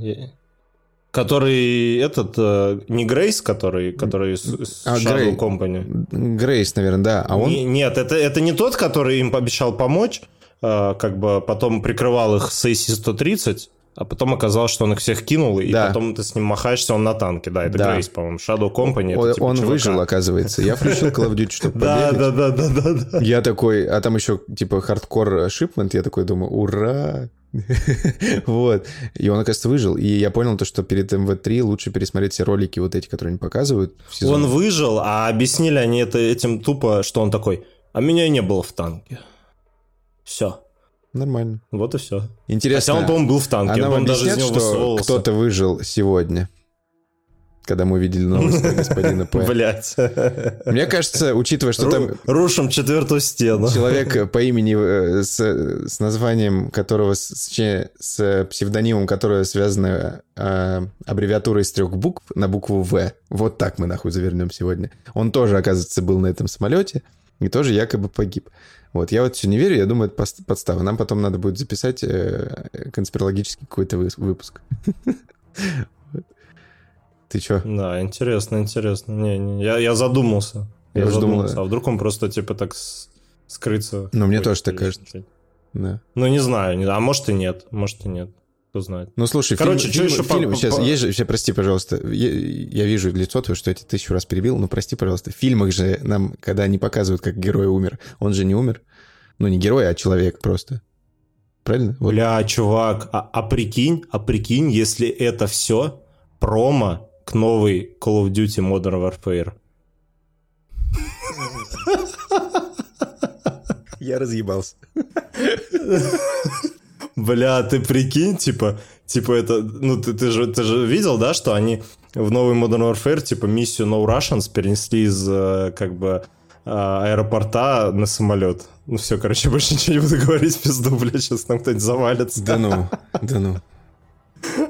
Который этот, э, не Грейс, который, который с, А, Shadow Грей. Company. Грейвс, наверное, да. А он... Не- нет, это, это не тот, который им пообещал помочь, э, как бы потом прикрывал их с AC-130, а потом оказалось, что он их всех кинул, и Да. потом ты с ним махаешься, он на танке. Да, это Да. Грейвс, по-моему. Shadow Company. это Он, типа он чувака. выжил, оказывается. Я включил Call of Duty, чтобы Да, побегать. да, да, да, да, да. Я такой, а там еще типа hardcore Shipment, я такой думаю, ура! Вот. И он, оказывается, выжил. И я понял то, что перед MW3 лучше пересмотреть все ролики вот эти, которые они показывают. Он выжил, а объяснили они это этим тупо, что он такой, а меня и не было в танке. Все. Нормально. Вот и все. Интересно, Хотя он, по-моему, был в танке. а он, нам по-моему, даже из него что кто-то выжил сегодня? Когда мы увидели новость про господина П. Блять. Мне кажется, учитывая, что там Рушим четвертую стену. человек по имени э, с, с названием которого, с, с- псевдонимом которого связана э, аббревиатура из трех букв на букву В. Вот так мы нахуй завернем сегодня. Он тоже, оказывается, был на этом самолете и тоже якобы погиб. Вот, я вот все не верю, я думаю, это подстава. Нам потом надо будет записать э, конспирологический какой-то выпуск. Ты чё? Да, интересно, интересно. Не, не, я, я задумался. Я Я, уж думал, задумался. А вдруг он просто типа так с- скрыться? Ну, мне тоже так кажется. Да. Ну, не знаю. не- А может и нет. Может и нет. Кто знает. Ну, слушай, Короче, фильм, чё фильм- по- фильм- по- сейчас, по- есть же, сейчас, прости, пожалуйста, я, я вижу лицо твое, что я тебя тысячу раз перебил, но прости, пожалуйста, в фильмах же нам, когда они показывают, как герой умер, он же не умер, ну, не герой, а человек просто. Правильно? Вот. Бля, чувак, а, а прикинь, а прикинь, если это все промо к новой Call of Duty Modern Warfare. Я разъебался. Бля, ты прикинь, типа, типа это, ну ты, ты же, ты же видел, да, что они в новый Modern Warfare, типа, миссию No Russians перенесли из, э, как бы, э, аэропорта на самолет. Ну все, короче, больше ничего не буду говорить, пизду, бля, сейчас нам кто-нибудь завалится. Да ну, да ну.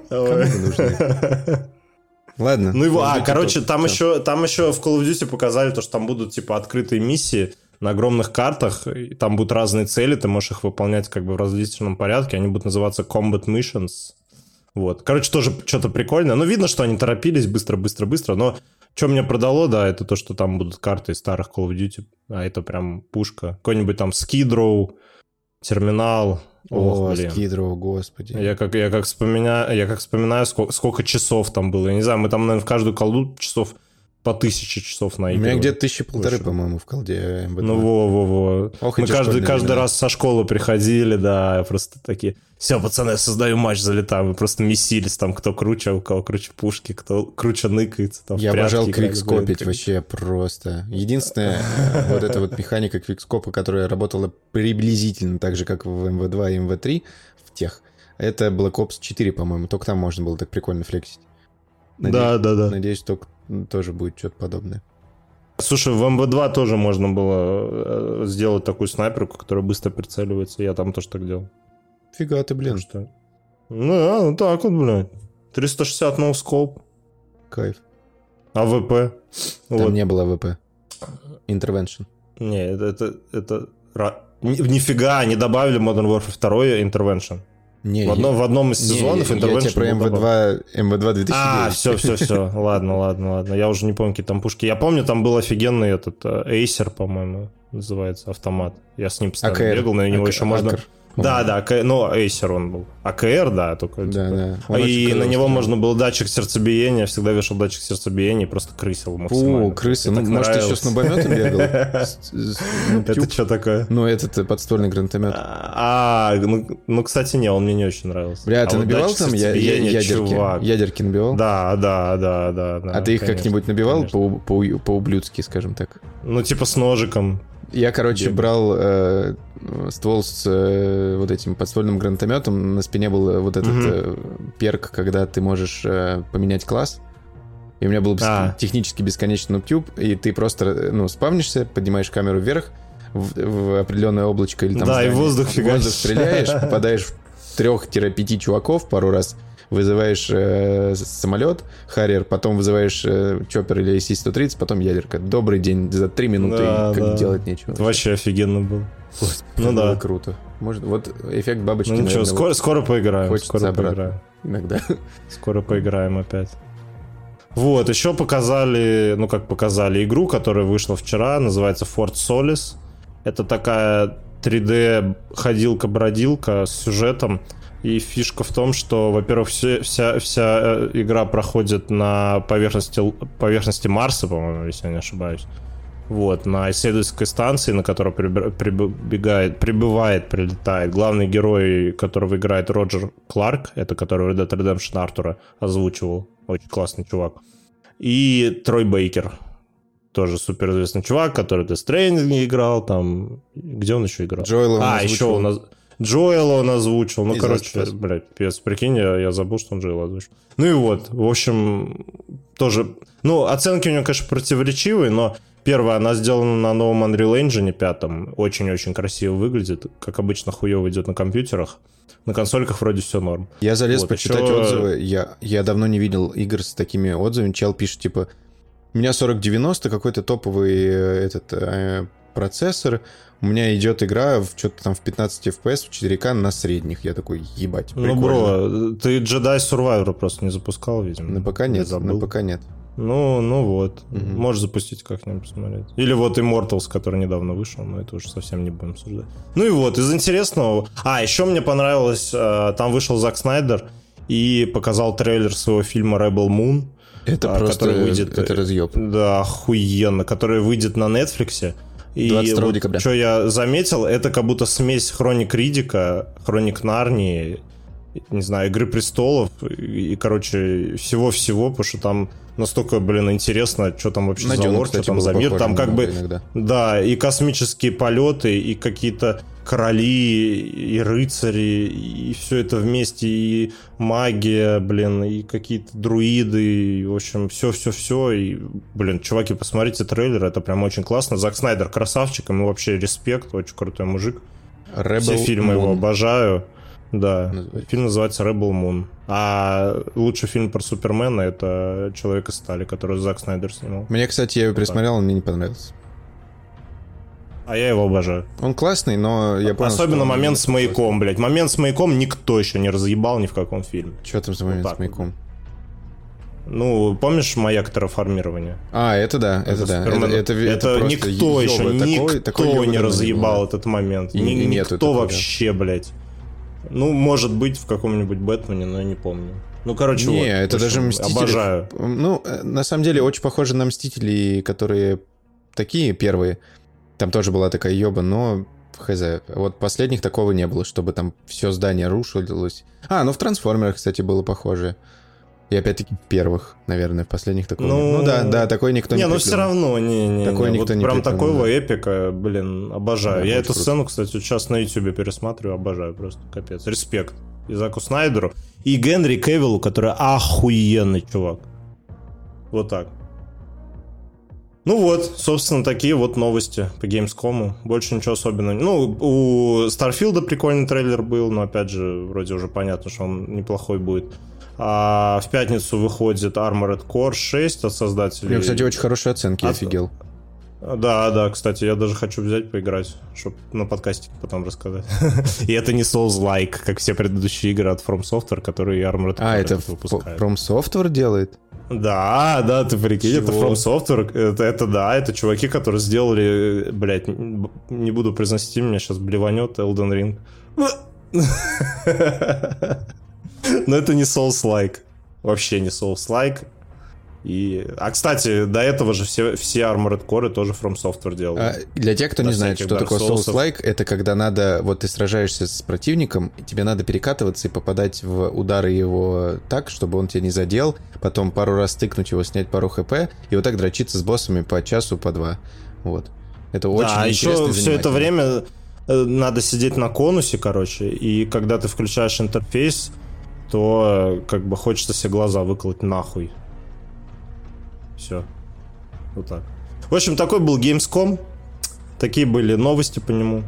Кому нужны? Ладно. Ну его, а, короче, там Всё. еще, там еще в Call of Duty показали то, что там будут, типа, открытые миссии на огромных картах, и там будут разные цели, ты можешь их выполнять как бы в различном порядке, они будут называться Combat Missions. Вот. Короче, тоже что-то прикольное. Ну, видно, что они торопились быстро-быстро-быстро, но что мне продало, да, это то, что там будут карты из старых Call of Duty, а это прям пушка. Какой-нибудь там Skid Терминал. Ох, О, блин. Господи. Я как, я как вспоминаю, я как вспоминаю, сколько, сколько часов там было. Я не знаю, мы там, наверное, в каждую колду часов по тысяче часов У наигрывали. меня где-то тысячи полторы, по-моему, в колде МВ2. Ну, во-во-во. Мы каждый, каждый времена. раз со школы приходили, да, просто такие, все, пацаны, я создаю матч, залетаем. Мы просто месились там, кто круче, у кого круче пушки, кто круче ныкается. Там, Я обожал квикскопить вообще просто. Единственная вот эта вот механика квикскопа, которая работала приблизительно так же, как в МВ2 и МВ3 в тех, это Black Ops 4, по-моему. Только там можно было так прикольно флексить. Да, да, да. Надеюсь, только тоже будет что-то подобное. Слушай, в МВ2 тоже можно было э, сделать такую снайперку, которая быстро прицеливается. Я там тоже так делал. Фига ты, блин, что... Ну, да, вот так вот, блядь. 360 no scope, кайф. AWP. Там Вот. не было AWP. Intervention. Не, это, это, это Нифига, они добавили Modern Warfare 2 Intervention. Не, В одном, в одном из сезонов я, я про был добавлен. МВ2, МВ2 2009. А, все, все, все. Ладно, ладно, ладно. Я уже не помню, какие там пушки. Я помню, там был офигенный этот э, ACR, по-моему, называется, автомат. Я с ним постоянно бегал, на него АК- еще можно... Да, да, АК- ну, Acer он был. АКР, да, только... Да, типа. да. Он И очень на него можно было датчик сердцебиения, всегда вешал датчик сердцебиения и просто крысил максимально. Крысы. Мне Ну, может, еще нравилось. с нубометом бегал? Это что такое? Ну, этот э, подствольный гранатомет. А, ну, ну, кстати, не, он мне не очень нравился. Бля, А ты вот набивал там ядерки? Ядерки набивал? Да, да, да, да. А ты их как-нибудь набивал по-ублюдски, скажем так? Ну, типа с ножиком. Я, короче, Бегал. брал э, ствол с э, вот этим подствольным гранатометом. На спине был вот этот Мгм. э, перк, когда ты можешь э, поменять класс. И у меня был А. технически бесконечный нубтюб, и ты просто, э, ну, спавнишься, поднимаешь камеру вверх в, в определенное облачко или там Да, и здание. в воздух в воздух фигачишь. стреляешь, попадаешь в трех-пяти чуваков пару раз, вызываешь э, самолет, Харьер, потом вызываешь э, Чоппер или AC-130, потом ядерка. Добрый день, за три минуты, Да, как да. делать нечего. Это вообще офигенно был. Ну Было да. круто. Может, вот эффект бабочки, Ну ничего, наверное, скоро, скоро поиграем. хочется Скоро обратно. поиграем. иногда. Скоро поиграем опять. Вот, еще показали, ну как показали, игру, которая вышла вчера, называется Fort Solis. Это такая 3D ходилка-бродилка с сюжетом. И фишка в том, что, во-первых, все- вся, вся э, игра проходит на поверхности, поверхности Марса, по-моему, если я не ошибаюсь. Вот, на исследовательской станции, на которой прибе- прибегает, прибывает, прилетает главный герой, которого играет Роджер Кларк, это который Red Dead Redemption Артура озвучивал, очень классный чувак. И Трой Бейкер, тоже суперизвестный чувак, который Death Stranding играл, там, где он еще играл? Джоэла он а, еще он оз- Джоэла он озвучил. Ну, Из короче, Us. блядь, пипец, прикинь, я, я забыл, что он Джоэла озвучил. Ну и вот, в общем, тоже... Ну, оценки у него, конечно, противоречивые, но первая, она сделана на новом Unreal Engine 5, очень-очень красиво выглядит, как обычно хуево идет на компьютерах. На консольках вроде все норм. Я залез Вот, почитать еще- отзывы. Я, я давно не видел игр с такими отзывами. Чел пишет, типа, у меня 4090, какой-то топовый э, этот э, процессор. У меня идет игра в что-то там в 15 FPS в 4К на средних. Я такой, ебать, Ну, прикольно. бро, ты Jedi Survivor просто не запускал, видимо. На Или нет, на ПК нет. Ну, ну вот. Мгм. Можешь запустить как-нибудь посмотреть. Или вот Immortals, который недавно вышел, но это уже совсем не будем обсуждать. Ну и вот, из интересного... А, еще мне понравилось, э, там вышел Зак Снайдер и показал трейлер своего фильма Rebel Moon. Это просто который выйдет- это разъеб. Да, охуенно, который выйдет на Netflix. И 22 вот декабря. что я заметил, это как будто смесь Хроник Ридика, Хроник Нарнии, не знаю, Игры Престолов и, и, короче, всего-всего, потому что там настолько, блин, интересно, что там вообще На за лор, что там за мир. Там как бы, иногда. да, и космические полеты, и какие-то короли, и рыцари, и все это вместе, и магия, блин, и какие-то друиды, и, в общем, все-все-все. И, блин, чуваки, посмотрите трейлер, это прям очень классно. Зак Снайдер красавчик, ему вообще респект, очень крутой мужик. Rebel Все фильмы его Moon. обожаю. Да, Называется. фильм называется Rebel Moon. А лучший фильм про Супермена это Человек из стали, который Зак Снайдер снимал. Мне, кстати, я его пересмотрел, он мне не понравился. А я его обожаю. Он классный, но я понял, Особенно момент с маяком, блядь. Момент с маяком никто еще не разъебал ни в каком фильме. Что там за момент так с маяком? Ну, помнишь маяк терраформирования? А, это да, это, да. Супермен- Это, это, это просто никто еще, такой- никто такой не разъебал было. этот момент. И- Ни- никто такого, да. вообще, блядь. Ну, может быть, в каком-нибудь Бэтмене, но я не помню. Ну, короче, Не, вот, это даже Мстители. Обожаю. Ну, э, на самом деле, очень похоже на Мстители, которые такие первые. Там тоже была такая ёба, но хз. Вот последних такого не было, чтобы там все здание рушилось. А, ну в Трансформерах, кстати, было похоже. И опять-таки первых, наверное, в последних такого не Ну, было. Ну да, да, такой никто не Не, ну все равно, не, не, Такое не. никто вот не прям приплюнул, такого да. эпика, блин, обожаю. Да, Я эту круто. сцену, кстати, сейчас на ютубе пересматриваю, обожаю просто, капец. Респект и Заку Снайдеру, и Генри Кевиллу, который охуенный чувак. Вот так. Ну вот, собственно, такие вот новости по Gamescom. Больше ничего особенного. Ну, у Старфилда прикольный трейлер был, но опять же, вроде уже понятно, что он неплохой будет. А в пятницу выходит Armored Core 6 от создателей. него, кстати, очень хорошие оценки, я От- офигел. Да, да, кстати, я даже хочу взять поиграть, чтобы на подкасте потом рассказать. И это не Souls-like, как все предыдущие игры от From Software, которые Armored А, Core это выпускает. From Software делает? Да, да, ты прикинь, это Чего? From Software, это, это да, это чуваки, которые сделали, блядь, не буду произносить меня сейчас блеванет Elden Ring. Но это не Souls-like, вообще не Souls-like. И... А, кстати, до этого же все, все Armored Core тоже From Software делали. А, для тех, кто На не знает, что Dark такое. Souls-like, это когда надо, вот ты сражаешься с противником, и тебе надо перекатываться и попадать в удары его так, чтобы он тебя не задел, потом пару раз тыкнуть его, снять пару хп, и вот так дрочиться с боссами по часу, по два. Вот. Это очень да, интересно еще все это время э, надо сидеть на конусе, короче, и когда ты включаешь интерфейс, то э, как бы хочется все глаза выколоть нахуй. Все. Вот так. В общем, такой был Gamescom. Такие были новости по нему.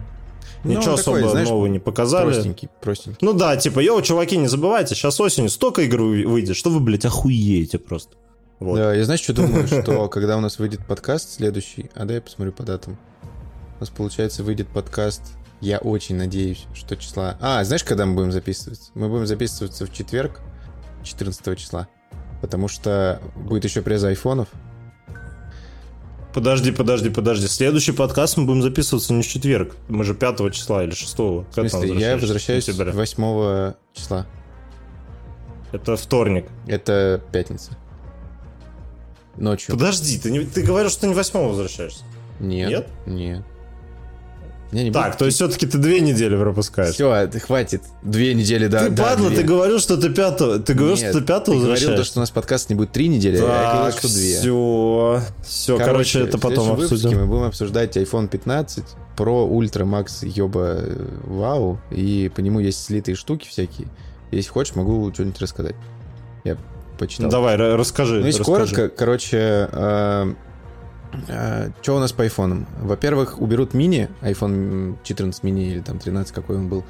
Ну, Ничего такой, особо знаешь, нового не показали. Простенький, простенький. Ну да, типа, йоу, чуваки, не забывайте, сейчас осенью столько игр вы- выйдет, что вы, блядь, охуеете просто. Вот. Да, я знаешь, что думаю, что когда у нас выйдет подкаст следующий, а дай я посмотрю по датам. У нас, получается, выйдет подкаст, я очень надеюсь, что числа... А, знаешь, когда мы будем записываться? Мы будем записываться в четверг, 14 числа, потому что будет еще пресс айфонов. Подожди, подожди, подожди. Следующий подкаст мы будем записываться не в четверг. Мы же 5 числа или 6 В смысле, я возвращаюсь 8 числа. Это вторник. Это пятница. Ночью. Подожди, ты, не, ты говорил, что ты не 8 возвращаешься. Нет. Нет? Нет. Не, не Так, то есть все-таки ты две недели пропускаешь. Все, хватит. Две недели, да. ты, да, падла, две. ты говорил, что ты 5 Ты говорил, Нет, что ты 5 ты говорил, то, что у нас подкаст не будет три недели, а я говорил, Так, что две. все. Все, короче, это в потом обсудим. мы будем обсуждать iPhone 15 Pro Ultra Max ёба э, вау, и по нему есть слитые штуки всякие. Если хочешь, могу что-нибудь рассказать. Я почитал. Давай, ра- расскажи. Ну, если расскажи. коротко, короче, что у нас по айфонам? Во-первых, уберут мини, iPhone 14 мини или там 13, какой он был.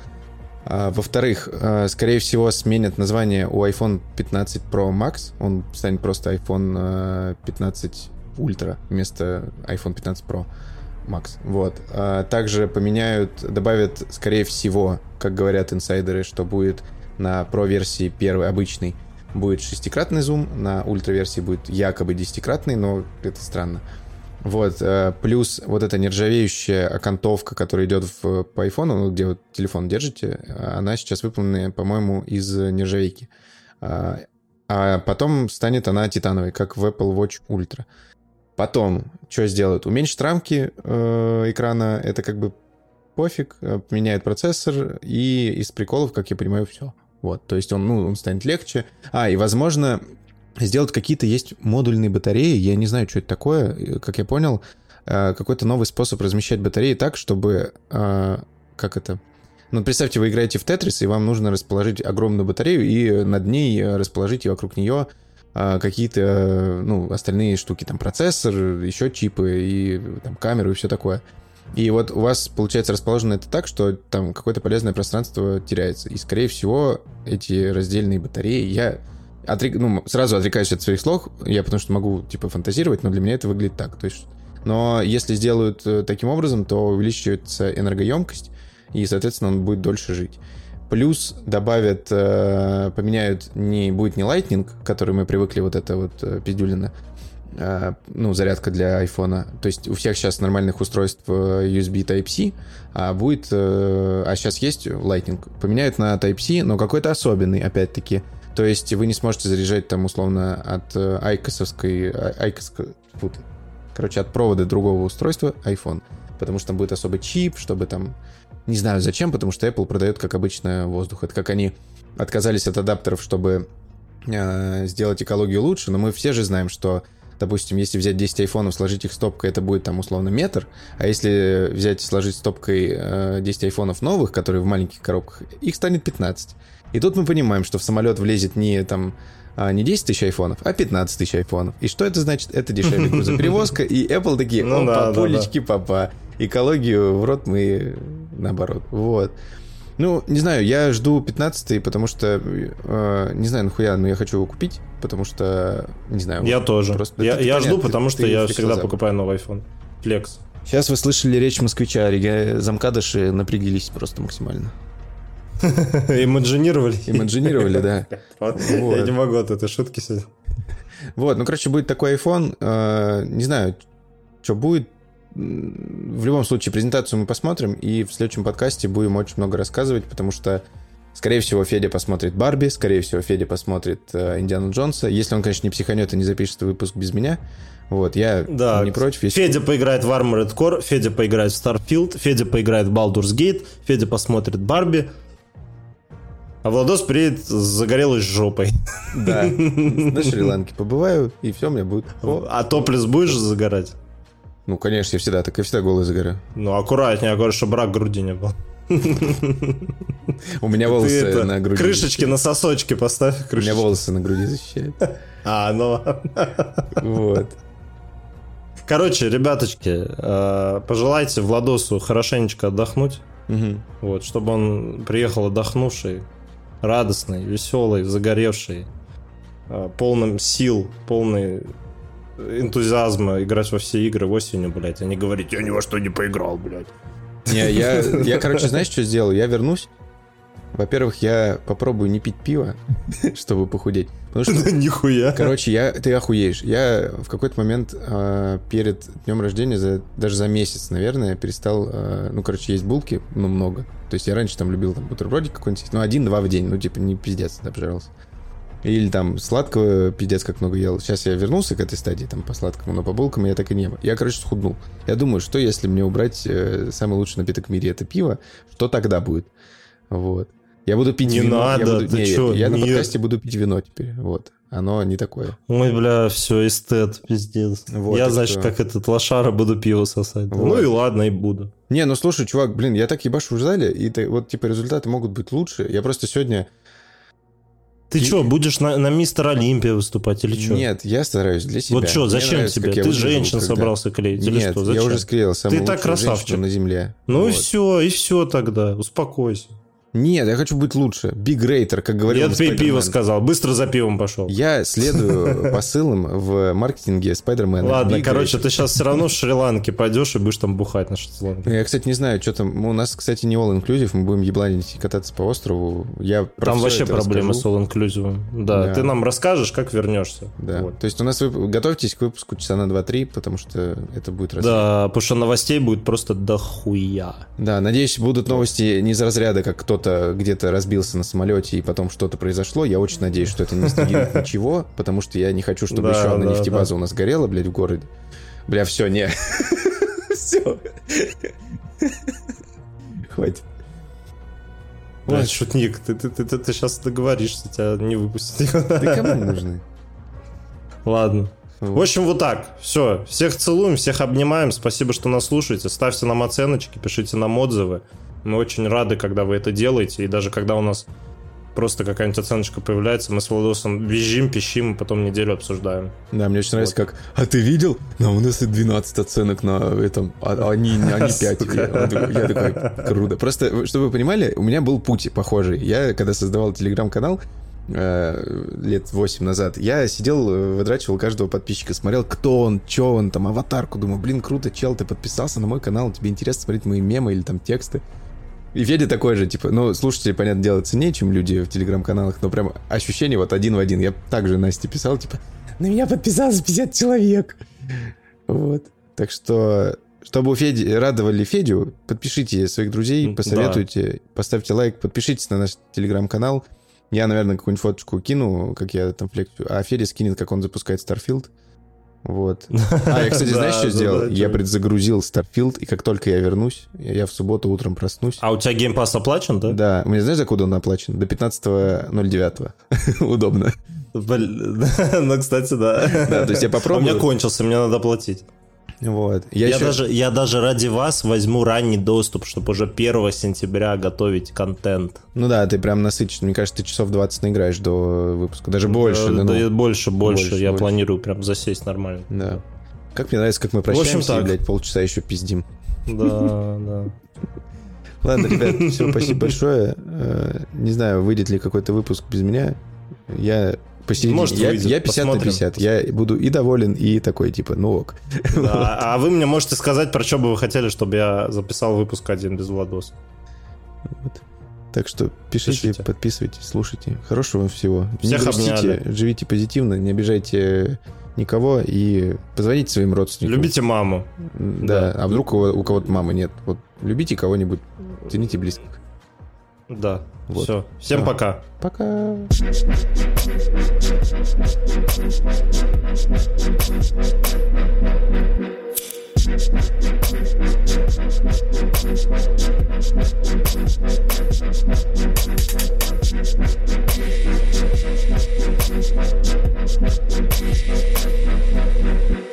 А, во-вторых, э, скорее всего, сменят название у iPhone 15 Pro Max. Он станет просто iPhone э, 15 Ultra вместо iPhone 15 Pro Max. Вот. А также поменяют, добавят, скорее всего, как говорят инсайдеры, что будет на Pro-версии первой, обычной, будет шестикратный зум, на ультра-версии будет якобы десятикратный, но это странно. Вот, э, плюс вот эта нержавеющая окантовка, которая идет в, по айфону, ну, где вот телефон держите, она сейчас выполнена, по-моему, из нержавейки. А, а потом станет она титановой, как в Apple Watch Ultra. Потом, что сделают? Уменьшат рамки э, экрана, это как бы пофиг, э, поменяет процессор, и из приколов, как я понимаю, все. Вот, то есть он, ну, он станет легче. А, и, возможно, сделать какие-то есть модульные батареи, я не знаю, что это такое, как я понял, э, какой-то новый способ размещать батареи так, чтобы, э, как это, ну, представьте, вы играете в Тетрис, и вам нужно расположить огромную батарею и над ней э, расположить вокруг нее какие-то, ну, остальные штуки, там, процессор, еще чипы и там камеру и все такое. И вот у вас, получается, расположено это так, что там какое-то полезное пространство теряется. И, скорее всего, эти раздельные батареи, я отрек- ну, сразу отрекаюсь от своих слов, я потому что могу, типа, фантазировать, но для меня это выглядит так. То есть, но если сделают э, таким образом, то увеличивается энергоемкость, и, соответственно, он будет дольше жить. Плюс добавят, э, поменяют, не будет не Lightning, к который мы привыкли, вот это вот э, пиздюлина, э, ну, зарядка для айфона. То есть у всех сейчас нормальных устройств USB Type-C, а будет, а сейчас есть Lightning. Поменяют на Type-C, но какой-то особенный, опять-таки. То есть вы не сможете заряжать там условно от э, айкосовской, а- ты. короче, от провода другого устройства iPhone. Потому что там будет особый чип, чтобы там... Не знаю зачем, потому что Apple продает, как обычно, воздух. Это как они отказались от адаптеров, чтобы э, сделать экологию лучше, но мы все же знаем, что допустим, если взять 10 айфонов, сложить их стопкой, это будет там условно метр, а если взять и сложить стопкой э, 10 айфонов новых, которые в маленьких коробках, их станет 15. И тут мы понимаем, что в самолет влезет не там а, не 10 тысяч айфонов, а 15 тысяч айфонов. И что это значит? Это дешевле грузоперевозка, и Apple такие, Ну да, опа, да, папа. Экологию в рот мы наоборот. Вот. Ну, не знаю, я жду 15 потому что, э, не знаю, нахуя, но я хочу его купить, потому что, не знаю. Я вот тоже. просто- я это я понятно, жду, ты- потому ты что я фиг всегда глаза. покупаю новый iPhone. Флекс. Сейчас вы слышали речь москвича, замкадыши напрягились просто максимально. Имаджинировали. Имаджинировали, да. Я не могу от этой шутки сегодня. Вот, ну, короче, будет такой iPhone. э, Не знаю, что будет. В любом случае, презентацию мы посмотрим, и в следующем подкасте будем очень много рассказывать, потому что, скорее всего, Федя посмотрит Барби, скорее всего, Федя посмотрит э, Индиану Джонса. Если он, конечно, не психанет и не запишет выпуск без меня. Вот, я Да. не против. Если... Федя поиграет в Armored Core, Федя поиграет в Starfield, Федя поиграет в Baldur's Gate, Федя посмотрит Барби, а Владос приедет с загорелой жопой. Да, на Шри-Ланке побываю, и все меня будет. О, А топлес будешь загорать? Ну, конечно, я всегда, так и всегда голый загораю. Ну, аккуратнее, аккуратно, чтобы рак груди не был. У меня волосы на груди. крышечки на сосочки поставь. У меня волосы на груди защищают. А, ну. Вот. Короче, ребяточки, э, пожелайте Владосу хорошенечко отдохнуть. Вот, чтобы он приехал отдохнувший, радостный, веселый, загоревший, э, полным сил, полный энтузиазма играть во все игры осенью, блядь, а не говорить, я ни во что не поиграл, блядь. Не, я, я, короче, знаешь, что сделаю? Я вернусь. Во-первых, я попробую не пить пиво, чтобы похудеть. Потому что, Нихуя. короче, я, ты охуеешь. Я в какой-то момент э, перед днем рождения, за, даже за месяц, наверное, перестал, э, ну, короче, есть булки, ну, много. То есть я раньше там любил там бутербродик какой-нибудь, ну, один-два в день, ну, типа, не пиздец, обжирался. Или там сладкого пиздец как много ел. Сейчас я вернулся к этой стадии, там, по сладкому, но по булкам я так и не был. Я, короче, схуднул. Я думаю, что если мне убрать э, самый лучший напиток в мире, это пиво, что тогда будет? Вот. Я буду пить Не вино. я надо, буду- ты не, чё, Я на нет. подкасте буду пить вино теперь. Вот. Оно не такое. Ой, бля, все, эстет, пиздец. Вот, я, и значит, что? как этот лошара буду пиво сосать. Вот. Ну и ладно, и буду. Не, ну слушай, чувак, блин, я так ебашу в зале, и ты- вот, типа, результаты могут быть лучше. Я просто сегодня... Ты И- что, будешь на, на мистер Олимпия выступать или что? Нет, я стараюсь для себя. Вот что, зачем нравится, тебе? я Ты женщин когда- собрался клеить или Нет, что? я Зачем? уже склеил самую Ты так красавчик. на земле. Ну и Вот. все, и все тогда. Успокойся. Нет, я хочу быть лучше. Биг рейтер, как говорил Я пей пиво сказал. Быстро за пивом пошел. Я следую посылам в маркетинге Спайдермена. Ладно, короче, ты сейчас все равно в Шри-Ланке пойдешь и будешь там бухать на Шри-Ланке. Я, кстати, не знаю, что там. У нас, кстати, не all inclusive, мы будем ебланить и кататься по острову. Я Там вообще проблемы с all inclusive. Да, ты нам расскажешь, как вернешься. Да. То есть у нас готовьтесь к выпуску часа на 2-3, потому что это будет. Да, потому что новостей будет просто дохуя. Да, надеюсь, будут новости не из разряда, как кто-то где-то разбился на самолете и потом что-то произошло. Я очень надеюсь, что это не стигнет ничего, потому что я не хочу, чтобы еще одна нефтебаза у нас горела, блядь, в городе. Бля, все, не. Все. Хватит. Блядь, шутник, ты, ты, ты, ты, сейчас договоришься, тебя не выпустят. Да кому нужны? Ладно. В Вот. общем, вот так. Все. Всех целуем, всех обнимаем. Спасибо, что нас слушаете. Ставьте нам оценочки, пишите нам отзывы. Мы очень рады, когда вы это делаете. И даже когда у нас просто какая-нибудь оценочка появляется, мы с Владосом визжим, пищим, и потом неделю обсуждаем. Да, мне очень нравится, как «А ты видел? Ну, у нас и 12 оценок на этом, а они, они 5». Сука. Я, я такой, круто. Просто, чтобы вы понимали, у меня был путь похожий. Я, когда создавал телеграм-канал, э, лет 8 назад, я сидел, э, выдрачивал каждого подписчика, смотрел, кто он, что он, там, аватарку, думаю, блин, круто, чел, ты подписался на мой канал, тебе интересно смотреть мои мемы или там тексты. И Федя такой же, типа, ну, слушатели, понятное дело, ценнее, чем люди в телеграм-каналах, но прям ощущение вот один в один. Я также Насте писал, типа, на меня подписалось 50 человек. Вот. Так что, чтобы у Феди радовали Федю, подпишите своих друзей, Да. посоветуйте, поставьте лайк, подпишитесь на наш телеграм-канал. Я, наверное, какую-нибудь фоточку кину, как я там флексию, а Федя скинет, как он запускает Starfield. Вот. А, я, кстати, знаешь, что сделал? Я предзагрузил Starfield, и как только я вернусь, я в субботу утром проснусь. А у тебя геймпас оплачен, да? Да, мне знаешь, за куда он оплачен? До 15.09. Удобно. Блин, Ну, кстати, да. Да, то есть я А у меня попробую. кончился, мне надо платить. Вот. Я, Я, еще... даже, я даже ради вас возьму ранний доступ, чтобы уже 1 сентября готовить контент. Ну да, ты прям насыщен. Мне кажется, ты часов 20 наиграешь до выпуска. Даже больше. Да, да, да, ну. больше, больше, Больше, Я больше. планирую прям засесть нормально. Да. Как мне нравится, как мы общем, прощаемся, и, так. блядь, полчаса еще пиздим. Да, да. Ладно, ребят, все, спасибо большое. Э, Не знаю, выйдет ли какой-то выпуск без меня. Я посередине. Может, я, выйдет, я 50 на посмотрим. 50. Я буду и доволен, и такой, типа, ну ок. Да, а вы мне можете сказать, про что бы вы хотели, чтобы я записал выпуск один без Владоса. Вот. Так что пишите, Пишите. подписывайтесь, слушайте. Хорошего вам всего. Всех не грустите, обняли. живите позитивно, не обижайте никого и позвоните своим родственникам. Любите маму. Да, а вдруг у, у кого-то мамы нет. Вот любите кого-нибудь, цените близких. Да. Вот. Все. Всем Всё. пока. Пока. Thank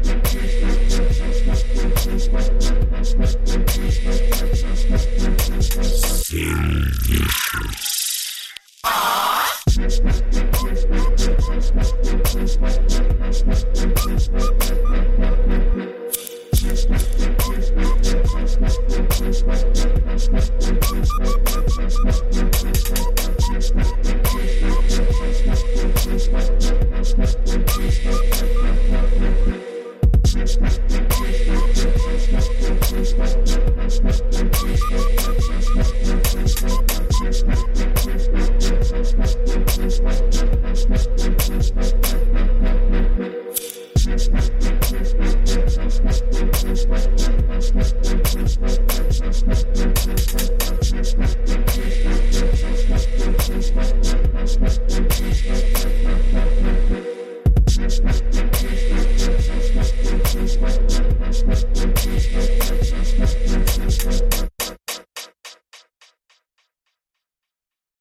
very vicious.